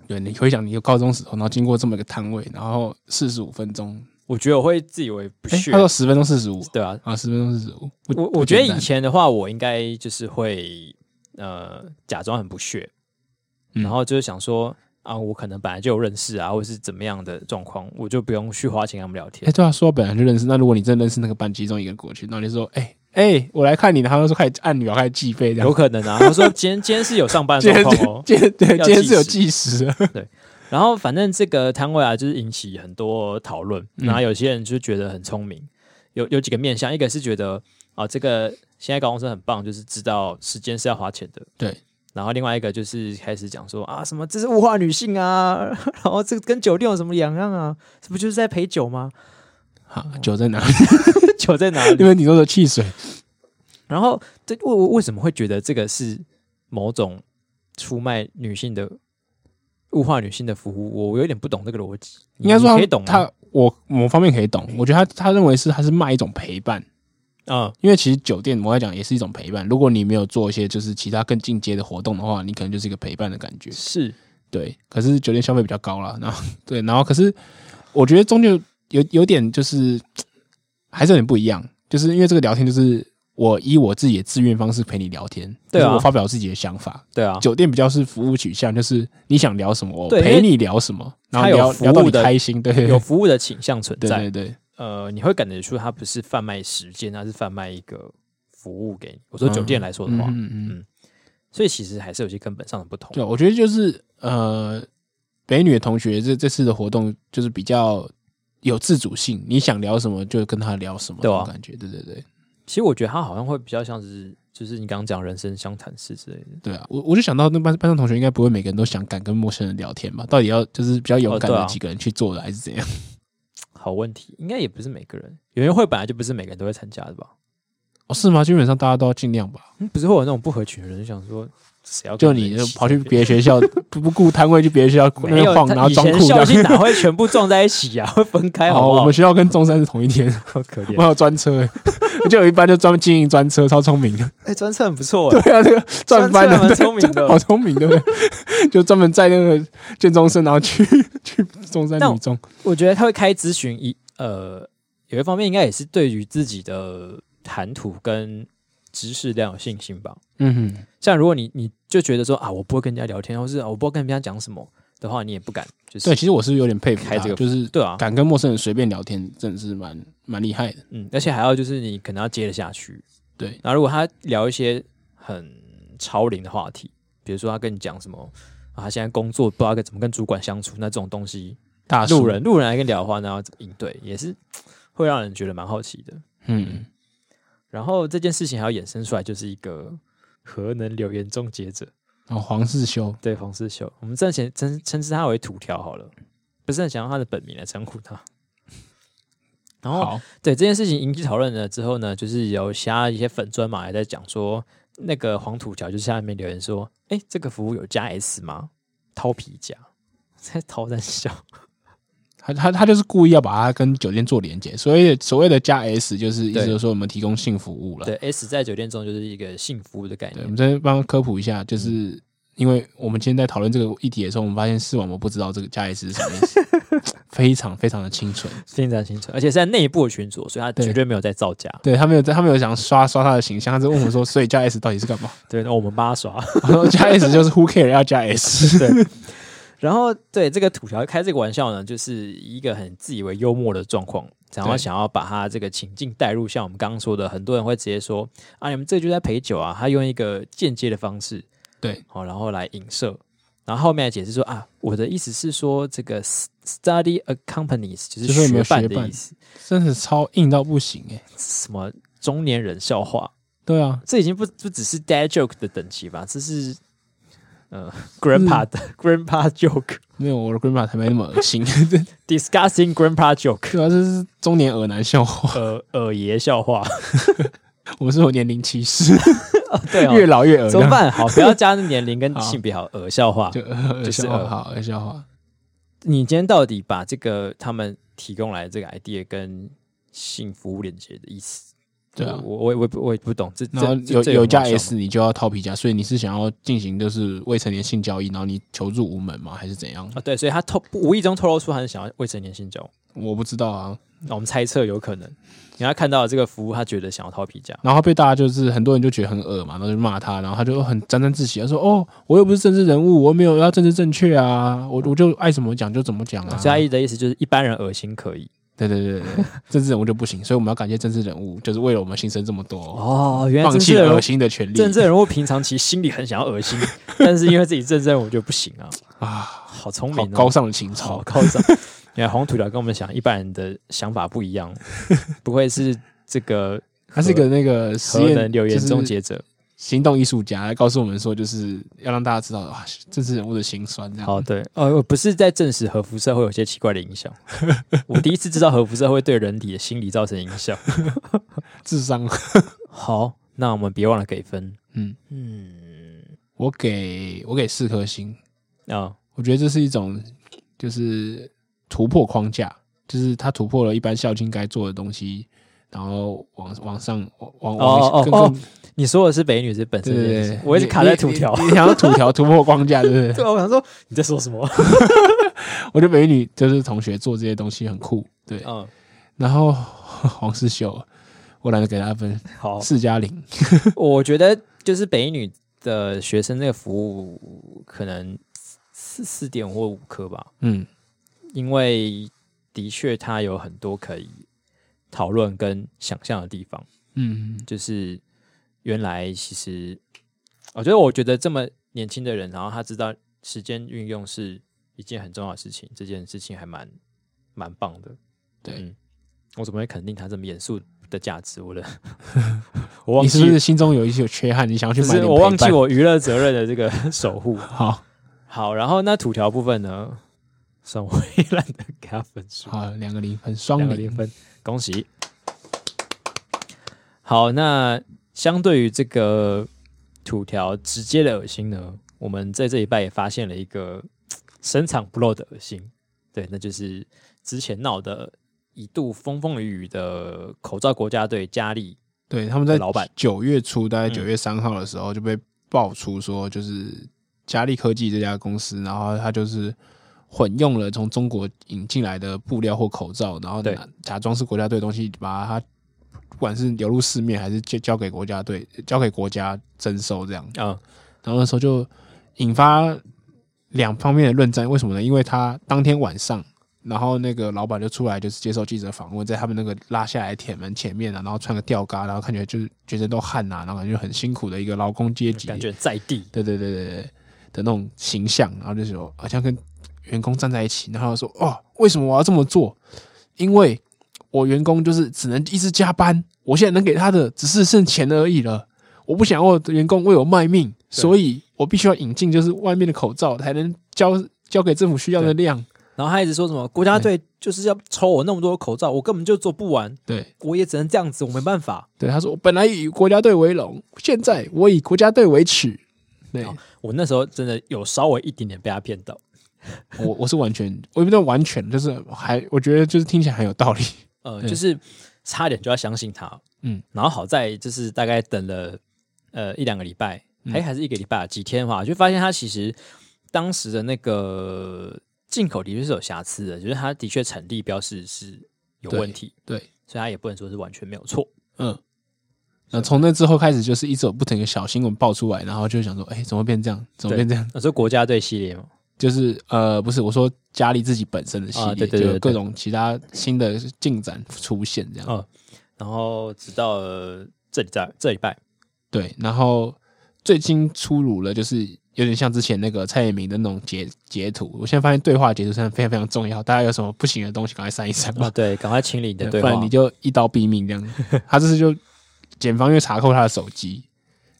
对，你回想你有高中时候，然后经过这么一个摊位，然后四十五分钟，我觉得我会自以为不屑。欸、他说十分钟四十五，对啊，啊，十分钟四十五。我我觉得以前的话，我应该就是会呃假装很不屑，嗯、然后就是想说啊，我可能本来就有认识啊，或者是怎么样的状况，我就不用去花钱跟他们聊天。哎、欸，对啊，说我本来就认识，那如果你真的认识那个班级中一个人过去，然后你说哎。欸哎、欸，我来看你，他们说开始按钮，开始计费，这样有可能啊。他说今天 今天是有上班的状况哦，今天对，今天是有计时。对，然后反正这个摊位啊，就是引起很多讨论。然后有些人就觉得很聪明，有有几个面向，一个是觉得啊，这个现在高中生很棒，就是知道时间是要花钱的。对。然后另外一个就是开始讲说啊，什么这是物化女性啊，然后这个跟酒店有什么两样啊？这不就是在陪酒吗？好，酒在哪里？酒在哪里？因为你说的汽水。然后这为为什么会觉得这个是某种出卖女性的物化女性的服务，我有点不懂这个逻辑。应该说可以懂他，我某方面可以懂。我觉得他他认为是他是卖一种陪伴啊，因为其实酒店我来讲也是一种陪伴。如果你没有做一些就是其他更进阶的活动的话，你可能就是一个陪伴的感觉。是对，可是酒店消费比较高了，然后对，然后可是我觉得终究有有点就是 还是有点不一样，就是因为这个聊天就是。我以我自己的自愿方式陪你聊天，对啊，我发表自己的想法，对啊。酒店比较是服务取向，就是你想聊什么，我陪你聊什么，然后聊聊到你开心，对，有服务的倾向存在，对对对。呃，你会感觉出它不是贩卖时间，它是贩卖一个服务给你。我说酒店来说的话，嗯嗯，所以其实还是有些根本上的不同。对，我觉得就是呃，北女的同学这这次的活动就是比较有自主性，你想聊什么就跟他聊什么，这种感觉，对对对。其实我觉得他好像会比较像是，就是你刚刚讲人生相谈室之类的。对啊，我我就想到那班班上同学应该不会每个人都想敢跟陌生人聊天吧？到底要就是比较勇敢的几个人去做的，还是怎样？好问题，应该也不是每个人，有人会本来就不是每个人都会参加的吧？哦，是吗？基本上大家都要尽量吧？嗯，不是会有那种不合群的人想说。谁要就你就跑去别的学校 不不顾摊位去别的学校那边晃，然后装酷，校庆哪会全部撞在一起啊？会分开好不好？我们学校跟中山是同一天，好可怜。我还有专车，就有一班就专门经营专车，超聪明的。哎，专车很不错。对啊，这个专班的，聪明的，好聪明的，就专门载那个建中生，然后去去中山女中。我觉得他会开咨询，一呃，有一方面应该也是对于自己的谈吐跟。知识量有信心吧，嗯哼，像如果你你就觉得说啊，我不会跟人家聊天，或是我不知道跟人家讲什么的话，你也不敢。就是对，其实我是有点佩服开这个，就是对啊，敢跟陌生人随便聊天，真的是蛮蛮厉害的。嗯，而且还要就是你可能要接得下去。对，那如果他聊一些很超龄的话题，比如说他跟你讲什么啊，他现在工作不知道该怎么跟主管相处，那这种东西，大路人路人来跟你聊的话，那要怎么应对，也是会让人觉得蛮好奇的。嗯。嗯然后这件事情还要衍生出来，就是一个核能留言终结者哦，黄世修，对，黄世修，我们暂且称称之他为土条好了，不是很想用他的本名来称呼他。然后，对这件事情引起讨论了之后呢，就是有其他一些粉砖嘛，还在讲说，那个黄土条就下面留言说，哎，这个服务有加 S 吗？掏皮夹，在 掏在笑。他他他就是故意要把它跟酒店做连接，所以所谓的加 S 就是意思就是说我们提供性服务了。对，S 在酒店中就是一个性服务的概念。我们再帮科普一下，就是因为我们今天在讨论这个议题的时候，我们发现视网膜不知道这个加 S 是什么意思，非常非常的清纯，非常清纯，而且是在内部的群组，所以他绝对没有在造假。对，他没有在，他没有想刷刷他的形象，他就问我们说，所以加 S 到底是干嘛？对，那我们帮他刷。然后加 S 就是 Who care 要加 S。对。然后，对这个土条开这个玩笑呢，就是一个很自以为幽默的状况，然后想要把他这个情境带入，像我们刚刚说的，很多人会直接说啊，你们这就在陪酒啊，他用一个间接的方式，对，好，然后来影射，然后后面解释说啊，我的意思是说，这个 study accompanies 就是学伴的意思，真的超硬到不行哎，什么中年人笑话，对啊，这已经不不只是 dad joke 的等级吧，这是。呃，grandpa 的 grandpa joke 没有，我的 grandpa 才没那么恶心。Discussing grandpa joke，主要这是中年耳男笑话，耳耳爷笑话。我们是有年龄歧视，对，越老越耳。怎么办？好，不要加年龄跟性别，好耳笑话，就耳笑话，好耳笑话。你今天到底把这个他们提供来的这个 idea 跟性服务连接的意思？对啊，我我我我也不懂这。然后有有加 S，你就要掏皮夹，所以你是想要进行就是未成年性交易，然后你求助无门吗？还是怎样啊？对，所以他透无意中透露出他是想要未成年性交。我不知道啊，那我们猜测有可能。因为他看到这个服务，他觉得想要掏皮夹，然后被大家就是很多人就觉得很恶嘛，然后就骂他，然后他就很沾沾自喜，他说：“哦，我又不是政治人物，我没有要政治正确啊，我我就爱怎么讲就怎么讲啊。”嘉义的意思就是一般人恶心可以。对对对对，政治人物就不行，所以我们要感谢政治人物，就是为了我们新生这么多哦。原来放弃了恶心的权利，政治人物平常其实心里很想要恶心，但是因为自己政治人物就不行啊啊，好聪明，高尚的情操，高尚。你看黄土条跟我们想一般人的想法不一样，不会是这个，他是一个那个实验留言终结者。行动艺术家来告诉我们说，就是要让大家知道啊，政治人物的心酸。这样好，对，呃，我不是在证实核辐射会有些奇怪的影响。我第一次知道核辐射会对人体的心理造成影响，智商。好，那我们别忘了给分。嗯嗯，我给我给四颗星啊，哦、我觉得这是一种就是突破框架，就是他突破了一般校庆该做的东西，然后往往上往往哦哦哦，你说的是北女是本身的，对对对，我一直卡在土条，你想要土条突破框架，对不对？对，我想说你在说什么？我觉得美女就是同学做这些东西很酷，对，嗯，然后 黄世秀，我懒得给他分，好，四加零，我觉得就是北女的学生那个服务可能四四点或五颗吧，嗯，因为的确它有很多可以讨论跟想象的地方，嗯，就是原来其实，我觉得我觉得这么年轻的人，然后他知道时间运用是。一件很重要的事情，这件事情还蛮蛮棒的。对、嗯，我怎么会肯定他这么严肃的价值？我的，我忘记你是不是心中有一些缺憾？你想要去买？我忘记我娱乐责任的这个守护。好好，然后那土条部分呢？算我也懒得给他分数。好，两个零分，双个零分，恭喜。好，那相对于这个土条直接的恶心呢，我们在这一拜也发现了一个。深藏不露的恶心，对，那就是之前闹的一度风风雨雨的口罩国家队佳丽，对，他们在老板九月初，大概九月三号的时候就被爆出说，就是佳丽科技这家公司，然后他就是混用了从中国引进来的布料或口罩，然后假装是国家队的东西，把它不管是流入市面还是交交给国家队，交给国家征收这样啊，然后那时候就引发。两方面的论战，为什么呢？因为他当天晚上，然后那个老板就出来，就是接受记者访问，在他们那个拉下来铁门前面啊，然后穿个吊嘎，然后看起来就是全身都汗呐、啊，然后感觉很辛苦的一个劳工阶级，感觉在地，对对对对对的那种形象，然后就说好像跟员工站在一起，然后说哦，为什么我要这么做？因为我员工就是只能一直加班，我现在能给他的只是剩钱而已了，我不想我的员工为我卖命，所以。我必须要引进，就是外面的口罩，才能交交给政府需要的量。然后他一直说什么国家队就是要抽我那么多口罩，我根本就做不完。对，我也只能这样子，我没办法。对，他说我本来以国家队为荣，现在我以国家队为耻。对，我那时候真的有稍微一点点被他骗到。我我是完全，我不知道完全，就是还我觉得就是听起来很有道理。呃，就是差点就要相信他。嗯，然后好在就是大概等了呃一两个礼拜。还还是一个礼拜几天的话，就发现他其实当时的那个进口的确是有瑕疵的，就是他的确产地标示是有问题，对，所以他也不能说是完全没有错。嗯，那从那之后开始，就是一直有不停的小新闻爆出来，然后就想说，哎，怎么变这样？怎么变这样？那是国家队系列吗？就是呃，不是，我说佳利自己本身的系列，对对对，各种其他新的进展出现这样。嗯，然后直到这礼拜，这礼拜，对，然后。最近出炉了，就是有点像之前那个蔡衍明的那种截截图。我现在发现对话截图上非常非常重要，大家有什么不行的东西，赶快删一删吧。啊，对，赶快清理你的对话，不然你就一刀毙命这样。他这次就检方因为查扣他的手机，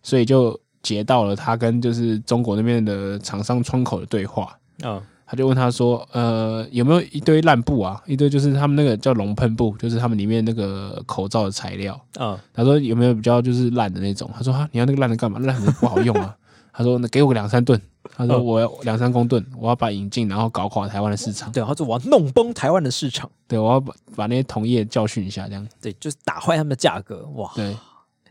所以就截到了他跟就是中国那边的厂商窗口的对话。嗯。他就问他说：“呃，有没有一堆烂布啊？一堆就是他们那个叫龙喷布，就是他们里面那个口罩的材料啊。嗯”他说：“有没有比较就是烂的那种？”他说：“哈，你要那个烂的干嘛？烂的不好用啊。”他说：“那给我个两三吨。”他说：“我要两三公吨，我要把引进，然后搞垮台湾的市场。”对，他说：“我要弄崩台湾的市场。”对，我要把把那些同业教训一下，这样对，就是打坏他们的价格。哇，对，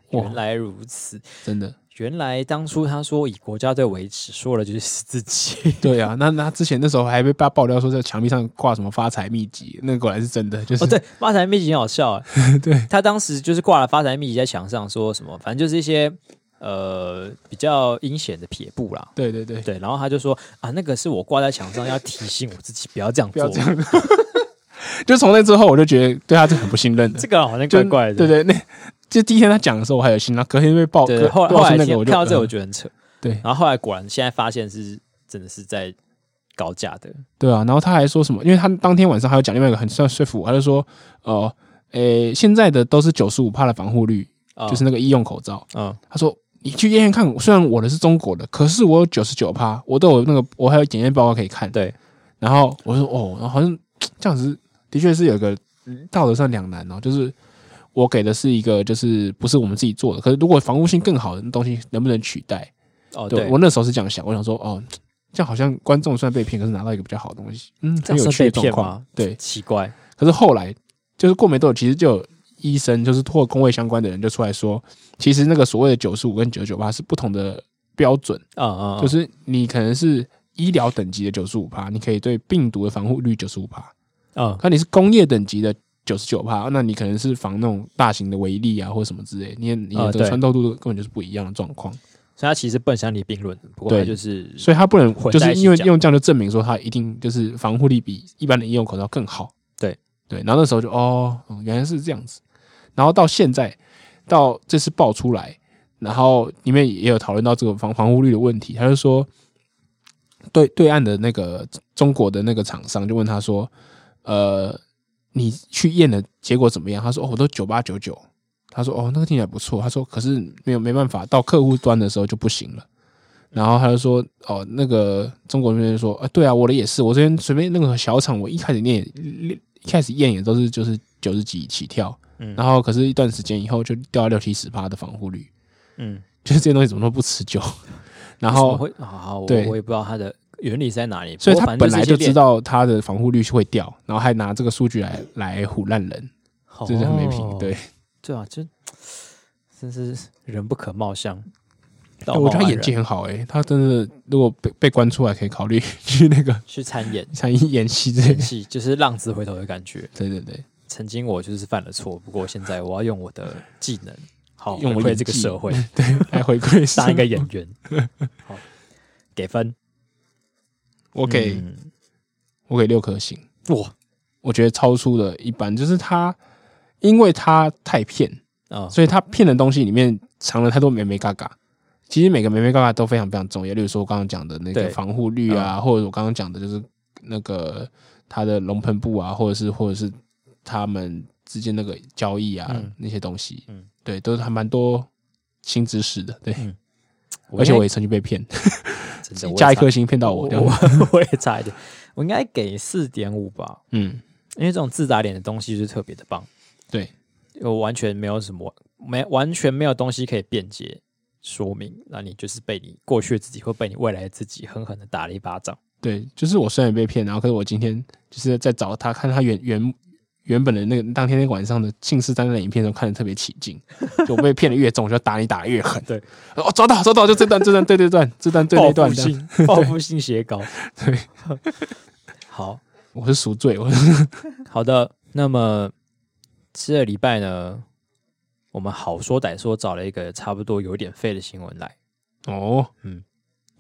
原来如此，真的。原来当初他说以国家队为耻，说了就是自己。对啊，那那之前那时候还被爆爆料说在墙壁上挂什么发财秘籍，那个果然是真的。就是哦，对，发财秘籍很好笑啊。对，他当时就是挂了发财秘籍在墙上，说什么，反正就是一些呃比较阴险的撇步啦。对对对对，然后他就说啊，那个是我挂在墙上，要提醒我自己不要这样做。不要这样。就从那之后，我就觉得对他是很不信任的。这个好像怪怪的。对对，那。就第一天他讲的时候我还有信，然后隔天被爆。对，后来后来看到这我觉得很扯。对，然后后来果然现在发现是真的是在搞假的。对啊，然后他还说什么？因为他当天晚上还有讲另外一个很算说服我，他就说：“哦，诶，现在的都是九十五帕的防护率，就是那个医用口罩。”嗯，他说：“你去验验看，虽然我的是中国的，可是我有九十九帕，我都有那个，我还有检验报告可以看。”对。然后我说：“哦，然后好像这样子的确是有一个道德上两难哦，就是。”我给的是一个，就是不是我们自己做的。可是如果防护性更好的东西，能不能取代？哦，对，我那时候是这样想，我想说，哦，这样好像观众算被骗，可是拿到一个比较好的东西，嗯，很有趣的状况。对，奇怪。可是后来就是过没多久，其实就有医生，就是或工位相关的人就出来说，其实那个所谓的九十五跟九十九趴是不同的标准啊啊，就是你可能是医疗等级的九十五趴，你可以对病毒的防护率九十五趴啊，可你是工业等级的。九十九帕，那你可能是防那种大型的微粒啊，或者什么之类，你你的这个穿透度根本就是不一样的状况，所以它其实不能相提并论。不过就是，所以它不能就是因为用这样就证明说它一定就是防护力比一般的医用口罩更好。对对，然后那时候就哦，原来是这样子。然后到现在，到这次爆出来，然后里面也有讨论到这个防防护率的问题。他就说，对对岸的那个中国的那个厂商就问他说，呃。你去验的结果怎么样？他说：“哦，我都九八九九。”他说：“哦，那个听起来不错。”他说：“可是没有没办法，到客户端的时候就不行了。”然后他就说：“哦，那个中国那边说，啊，对啊，我的也是。我这边随便那个小厂，我一开始验，一开始验也都是就是九十几起跳，嗯，然后可是一段时间以后就掉到六七十趴的防护率，嗯，就是这些东西怎么都不持久。然后会好，对，我也不知道他的。”原理在哪里？所以他本来就知道他的防护率是会掉，然后还拿这个数据来来唬烂人，这是很没品。对，对啊，就真是人不可貌相。我觉得他演技很好诶，他真的如果被被关出来，可以考虑 去那个去参演参演演戏，演戏就是浪子回头的感觉。对对对，曾经我就是犯了错，不过现在我要用我的技能，好用回馈这个社会，对，来回馈当一个演员。好，给分。我给，我给六颗星。哇，我觉得超出了一般，就是他，因为他太骗啊，所以他骗的东西里面藏了太多眉眉角角。其实每个眉眉角角都非常非常重要，例如说我刚刚讲的那个防护率啊，或者我刚刚讲的就是那个他的龙喷布啊，或者是或者是他们之间那个交易啊那些东西，嗯，对，都是还蛮多新知识的，对。而且我也曾经被骗。加一颗星骗到我，我 我也差一点，我应该给四点五吧。嗯，因为这种自打脸的东西就是特别的棒。对，我完全没有什么，没完全没有东西可以辩解说明，那你就是被你过去的自己或被你未来的自己狠狠的打了一巴掌。对，就是我虽然被骗，然后可是我今天就是在找他，看他原原。原本的那个当天那晚上的信誓旦旦的影片中看的特别起劲，就我被骗的越重，我就打你打得越狠。对，哦，抓到抓到，就这段这段对对段这段对对段，报复性 报复性写稿。对，好，我是赎罪。我是好的，那么这个礼拜呢，我们好说歹说找了一个差不多有点废的新闻来。哦，嗯，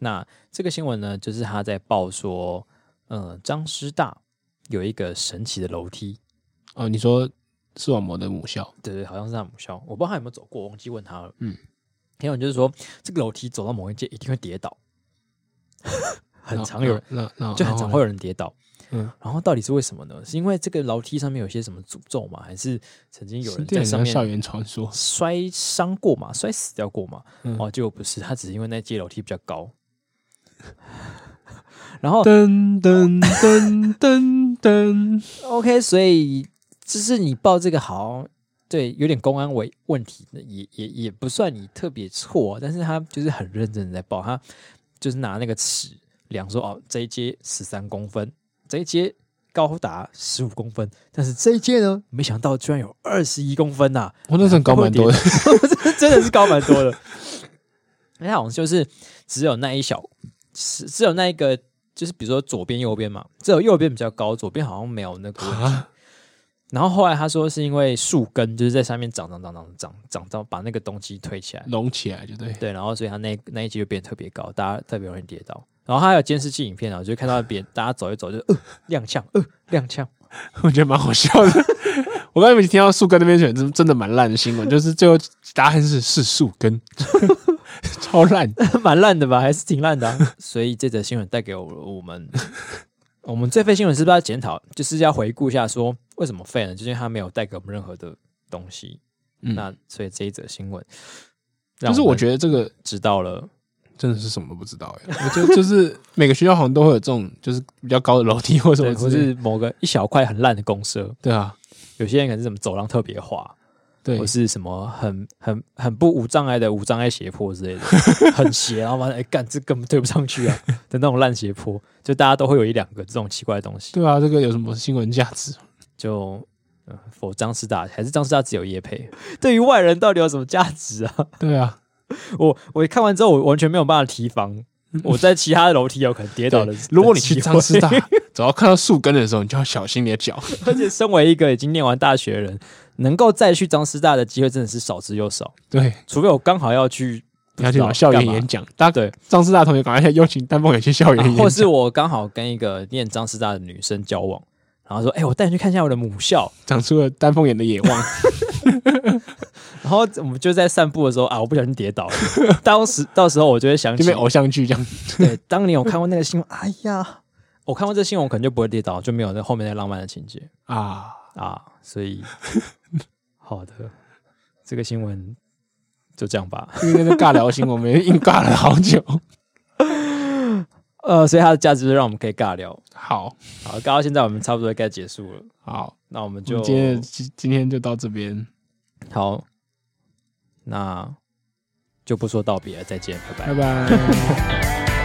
那这个新闻呢，就是他在报说，嗯，张师大有一个神奇的楼梯。哦，你说视网膜的母校？对对，好像是他母校，我不知道他有没有走过，我忘记问他了。嗯，还有就是说，这个楼梯走到某一阶一定会跌倒，很常有人，那那就很常会有人跌倒。嗯，然后到底是为什么呢？是因为这个楼梯上面有些什么诅咒吗？还是曾经有人在上面校园传说摔伤过嘛？摔死掉过嘛？哦，结果不是，他只是因为那阶楼梯比较高。然后噔噔噔噔噔，OK，所以。就是你报这个好，对，有点公安危问题，也也也不算你特别错，但是他就是很认真的在报，他就是拿那个尺量说，哦，这一阶十三公分，这一阶高达十五公分，但是这一阶呢，没想到居然有二十一公分呐、啊，我、哦、那真高蛮多的，真的是高蛮多的，那好像就是只有那一小，只只有那一个，就是比如说左边右边嘛，只有右边比较高，左边好像没有那个。然后后来他说是因为树根就是在上面长长长长长长到把那个东西推起来隆起来，就对对，然后所以他那那一集就变得特别高，大家特别容易跌倒。然后他还有监视器影片啊，就看到别人大家走一走就呃踉跄呃踉跄，我觉得蛮好笑的。我刚才没听到树根那边选真真的蛮烂的新闻，就是最后答案是是树根，超烂，蛮烂的吧，还是挺烂的啊。所以这则新闻带给我我们。我们最废新闻是不是要检讨？就是要回顾一下，说为什么废呢？就是因为它没有带给我们任何的东西。嗯、那所以这一则新闻，但是我觉得这个知道了，真的是什么都不知道哎。我觉得就是每个学校好像都会有这种，就是比较高的楼梯或者什么，或是某个一小块很烂的公社。对啊，有些人可能是什么走廊特别滑，对，或是什么很很很不无障碍的无障碍斜坡之类的，很斜，然后完了，哎，干这根本对不上去啊 的那种烂斜坡，就大家都会有一两个这种奇怪的东西。对啊，这个有什么新闻价值？就否张师大还是张师大只有叶配？对于外人到底有什么价值啊？对啊，我我看完之后，我完全没有办法提防。我在其他的楼梯有可能跌倒的。如果你去张师大，只要看到树根的时候，你就要小心你的脚。而且，身为一个已经念完大学的人，能够再去张师大的机会真的是少之又少。对，除非我刚好要去要去校园演讲。大家对张师大同学赶快邀请丹凤也去校园演讲，或是我刚好跟一个念张师大的女生交往，然后说：“哎，我带你去看一下我的母校，长出了丹凤眼的野望。”然后我们就在散步的时候啊，我不小心跌倒了。当时到时候我就会想起偶像剧这样。对，当年我看过那个新闻，哎呀，我看过这个新闻，我可能就不会跌倒，就没有那后面那浪漫的情节啊啊！所以 好的，这个新闻就这样吧。因为那个尬聊新闻，我们硬尬了好久。呃，所以它的价值是让我们可以尬聊。好好，尬到现在我们差不多该结束了。好，那我们就今天今天就到这边。好。那就不说道别了，再见，拜拜，拜拜。